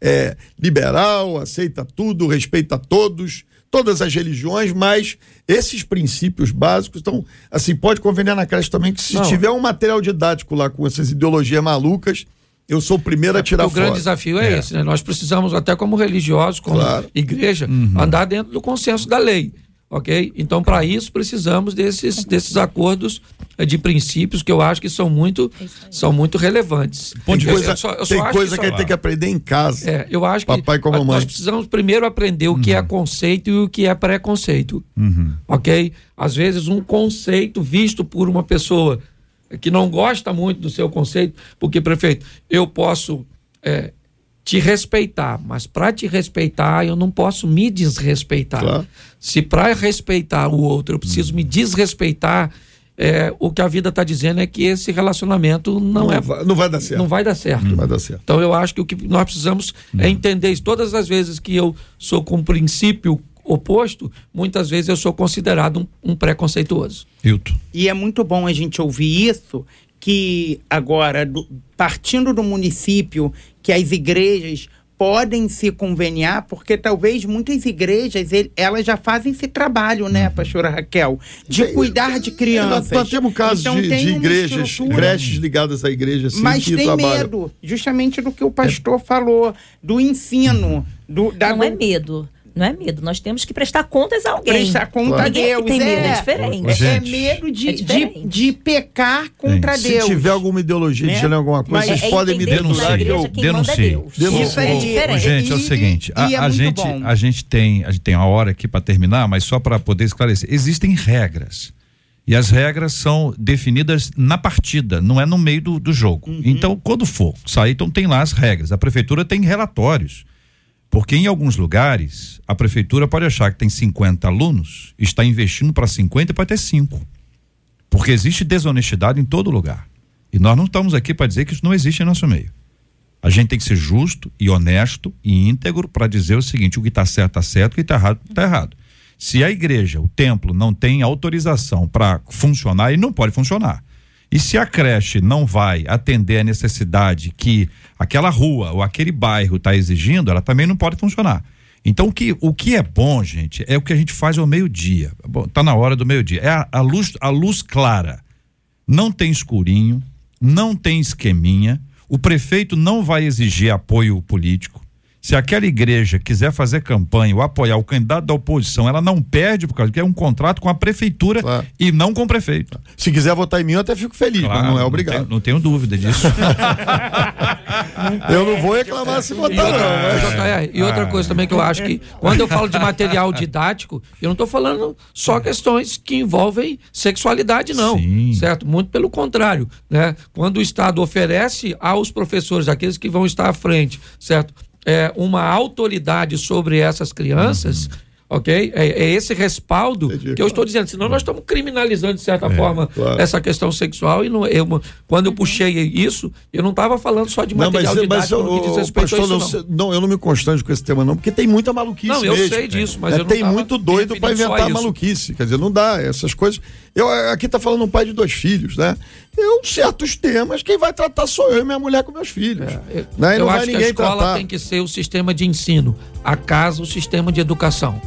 é liberal, aceita tudo, respeita todos, todas as religiões, mas esses princípios básicos, então, assim, pode conveniar na creche também que se Não. tiver um material didático lá com essas ideologias malucas, eu sou o primeiro a é, tirar fora. O grande desafio é, é, esse, né? Nós precisamos, até como religiosos, como claro. igreja, uhum. andar dentro do consenso da lei ok? Então, para isso, precisamos desses, desses acordos eh, de princípios que eu acho que são muito, é são muito relevantes. Tem coisa, eu só, eu tem coisa que, que a gente tem que aprender em casa. É, eu acho papai que com a mamãe. nós precisamos primeiro aprender o uhum. que é uhum. conceito e o que é preconceito, uhum. ok? Às vezes, um conceito visto por uma pessoa que não gosta muito do seu conceito, porque, prefeito, eu posso é, te respeitar, mas para te respeitar eu não posso me desrespeitar. Claro. Se para respeitar o outro eu preciso hum. me desrespeitar, é, o que a vida está dizendo é que esse relacionamento não, não é vai, não vai dar certo. Não vai dar certo. Não vai dar certo. Então eu acho que o que nós precisamos é entender isso. Todas as vezes que eu sou com um princípio oposto, muitas vezes eu sou considerado um, um preconceituoso. Hilton. E é muito bom a gente ouvir isso, que agora, do, partindo do município, que as igrejas podem se conveniar, porque talvez muitas igrejas elas já fazem esse trabalho, né, uhum. pastora Raquel, de cuidar de crianças. Nós, temos casos então, de, de igrejas, creches ligadas à igreja, sim, mas tem trabalham. medo, justamente do que o pastor é. falou, do ensino, do, da, Não é medo não é medo, nós temos que prestar contas a alguém. Prestar conta claro. a Deus. Tem medo, é, é diferente. É, é medo de, é de, de, pecar contra Gente. Deus. Se tiver alguma ideologia né? dizendo alguma coisa, Mas vocês podem me denunciar que eu denuncio. Isso é diferente. Gente, é o seguinte, a, a gente, a, gente tem, a gente tem uma hora aqui para terminar, mas só para poder esclarecer. Existem regras. E as regras são definidas na partida, não é no meio do, do jogo. Uhum. Então, quando for sair, então tem lá as regras. A prefeitura tem relatórios porque em alguns lugares, a prefeitura pode achar que tem 50 alunos, está investindo para 50 e pode ter 5. Porque existe desonestidade em todo lugar. E nós não estamos aqui para dizer que isso não existe em nosso meio. A gente tem que ser justo e honesto e íntegro para dizer o seguinte: o que está certo está certo, o que está errado está errado. Se a igreja, o templo, não tem autorização para funcionar, ele não pode funcionar. E se a creche não vai atender a necessidade que aquela rua ou aquele bairro está exigindo, ela também não pode funcionar. Então o que, o que é bom, gente, é o que a gente faz ao meio-dia. Tá na hora do meio-dia. É a, a, luz a luz clara. Não tem escurinho, não tem esqueminha. O prefeito não vai exigir apoio político. Se aquela igreja quiser fazer campanha ou apoiar o candidato da oposição, ela não perde por causa que é um contrato com a prefeitura claro. e não com o prefeito. Se quiser votar em mim, eu até fico feliz, claro, mas não é obrigado. Não tenho, não tenho dúvida disso. eu não vou reclamar se votar, não. Mas... E outra coisa também que eu acho que, quando eu falo de material didático, eu não estou falando só questões que envolvem sexualidade, não. Sim. Certo? Muito pelo contrário. Né? Quando o Estado oferece aos professores, aqueles que vão estar à frente, certo? É, uma autoridade sobre essas crianças. Uhum ok? É, é esse respaldo Entendi, que eu estou dizendo, senão nós estamos criminalizando de certa é, forma claro. essa questão sexual e não, eu, quando eu puxei isso, eu não estava falando só de material não, mas, didático mas, no que diz respeito pastor, a isso, não. não. eu não me constranjo com esse tema não, porque tem muita maluquice Não, eu mesmo, sei disso, mas é, tem muito doido para inventar maluquice, quer dizer, não dá essas coisas. Eu aqui tá falando um pai de dois filhos, né? Eu certos temas quem vai tratar sou eu e minha mulher com meus filhos. É, eu, né? eu acho que a escola tratar. tem que ser o sistema de ensino, a casa o sistema de educação.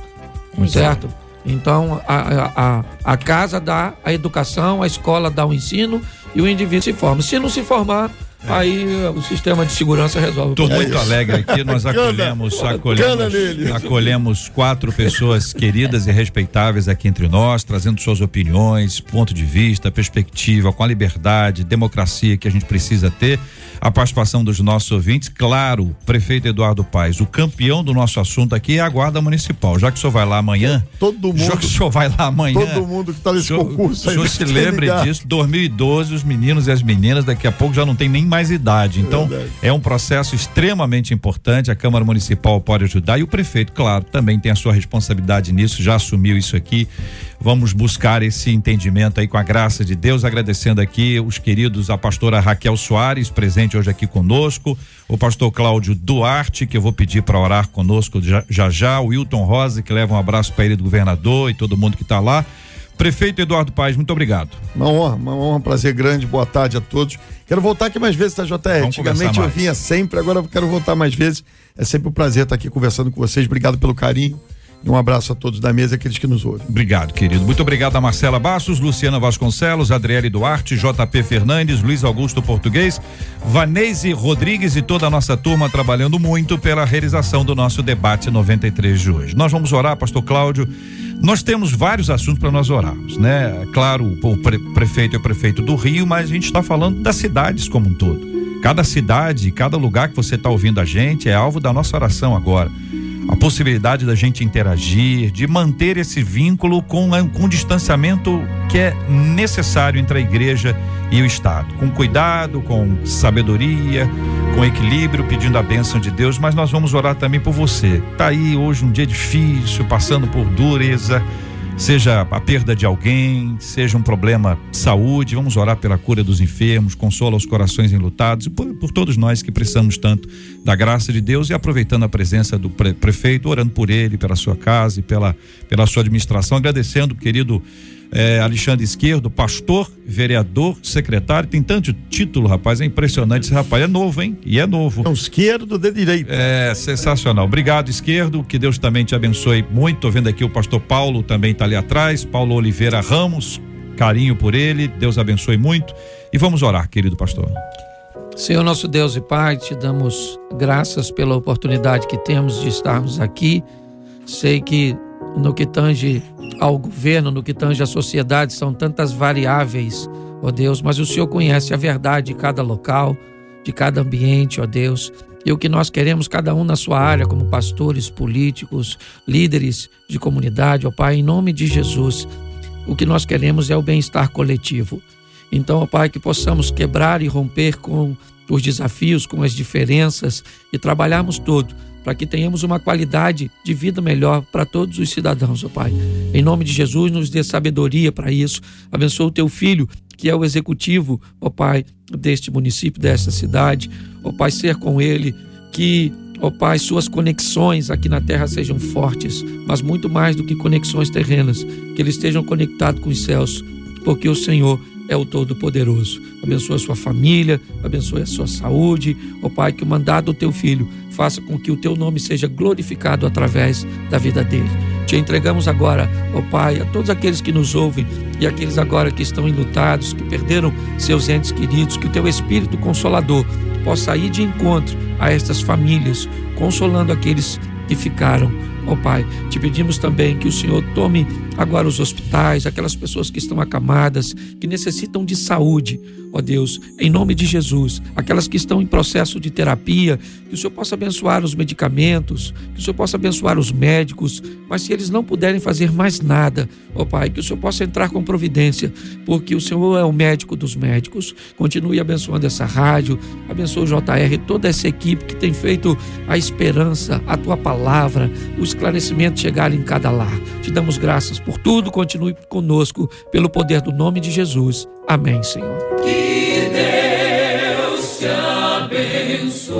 Muito certo? Bom. Então, a, a, a casa dá a educação, a escola dá o ensino e o indivíduo se forma. Se não se formar, é. Aí o sistema de segurança resolve. Estou muito é alegre aqui. Nós acolhemos, acolhemos, acolhemos quatro pessoas queridas e respeitáveis aqui entre nós, trazendo suas opiniões, ponto de vista, perspectiva, com a liberdade, democracia que a gente precisa ter a participação dos nossos ouvintes. Claro, prefeito Eduardo Paes, o campeão do nosso assunto aqui é a Guarda Municipal. Já que o senhor vai lá amanhã. Todo mundo. Já que o senhor vai lá amanhã. Todo mundo que está nesse senhor, concurso aí. O senhor se lembre disso. 2012, os meninos e as meninas daqui a pouco já não tem nem mais idade. Então, Verdade. é um processo extremamente importante. A Câmara Municipal pode ajudar e o prefeito, claro, também tem a sua responsabilidade nisso, já assumiu isso aqui. Vamos buscar esse entendimento aí com a graça de Deus, agradecendo aqui os queridos, a pastora Raquel Soares, presente hoje aqui conosco, o pastor Cláudio Duarte, que eu vou pedir para orar conosco já, já já, o Wilton Rosa, que leva um abraço para ele do governador e todo mundo que está lá. Prefeito Eduardo Paes, muito obrigado. Uma honra, uma honra, um prazer grande, boa tarde a todos. Quero voltar aqui mais vezes, tá, JR? Vamos Antigamente eu vinha sempre, agora eu quero voltar mais vezes. É sempre um prazer estar aqui conversando com vocês. Obrigado pelo carinho. E um abraço a todos da mesa, aqueles que nos ouvem. Obrigado, querido. Muito obrigado a Marcela Bassos, Luciana Vasconcelos, Adriele Duarte, JP Fernandes, Luiz Augusto Português, Vanese Rodrigues e toda a nossa turma trabalhando muito pela realização do nosso debate 93 de hoje. Nós vamos orar, pastor Cláudio. Nós temos vários assuntos para nós orarmos, né? Claro, o pre prefeito é prefeito do Rio, mas a gente está falando das cidades como um todo. Cada cidade, cada lugar que você está ouvindo a gente é alvo da nossa oração agora a possibilidade da gente interagir, de manter esse vínculo com, com o distanciamento que é necessário entre a igreja e o Estado. Com cuidado, com sabedoria, com equilíbrio, pedindo a bênção de Deus, mas nós vamos orar também por você. Tá aí hoje um dia difícil, passando por dureza seja a perda de alguém, seja um problema de saúde, vamos orar pela cura dos enfermos, consola os corações enlutados por, por todos nós que precisamos tanto da graça de Deus e aproveitando a presença do pre prefeito, orando por ele, pela sua casa e pela, pela sua administração, agradecendo, querido é, Alexandre Esquerdo, pastor, vereador, secretário, tem tanto título, rapaz, é impressionante. Esse rapaz é novo, hein? E é novo. É o esquerdo de direito. É sensacional. Obrigado, esquerdo. Que Deus também te abençoe muito. Tô vendo aqui o pastor Paulo também tá ali atrás, Paulo Oliveira Ramos. Carinho por ele. Deus abençoe muito. E vamos orar, querido pastor. Senhor nosso Deus e Pai, te damos graças pela oportunidade que temos de estarmos aqui. Sei que no que tange ao governo, no que tange à sociedade, são tantas variáveis, ó Deus, mas o Senhor conhece a verdade de cada local, de cada ambiente, ó Deus. E o que nós queremos, cada um na sua área, como pastores, políticos, líderes de comunidade, ó Pai, em nome de Jesus, o que nós queremos é o bem-estar coletivo. Então, ó Pai, que possamos quebrar e romper com os desafios, com as diferenças e trabalharmos todo para que tenhamos uma qualidade de vida melhor para todos os cidadãos, ó Pai. Em nome de Jesus, nos dê sabedoria para isso. Abençoa o teu filho, que é o executivo, ó Pai, deste município, desta cidade. Ó Pai, ser com ele, que, ó Pai, suas conexões aqui na terra sejam fortes, mas muito mais do que conexões terrenas, que eles estejam conectados com os céus, porque o Senhor é o Todo-Poderoso. Abençoa a sua família, abençoe a sua saúde. Ó Pai, que o mandado do teu filho faça com que o teu nome seja glorificado através da vida dele. Te entregamos agora, ó Pai, a todos aqueles que nos ouvem e aqueles agora que estão enlutados, que perderam seus entes queridos, que o teu Espírito Consolador possa ir de encontro a estas famílias, consolando aqueles que ficaram Ó oh, Pai, te pedimos também que o Senhor tome agora os hospitais, aquelas pessoas que estão acamadas, que necessitam de saúde, ó Deus, em nome de Jesus, aquelas que estão em processo de terapia, que o Senhor possa abençoar os medicamentos, que o Senhor possa abençoar os médicos, mas se eles não puderem fazer mais nada, ó Pai, que o Senhor possa entrar com providência, porque o Senhor é o médico dos médicos. Continue abençoando essa rádio, abençoe o JR, toda essa equipe que tem feito a esperança, a tua palavra, o esclarecimento chegar em cada lar. Te damos graças por tudo, continue conosco, pelo poder do nome de Jesus. Amém, Senhor. Que Deus te abençoe.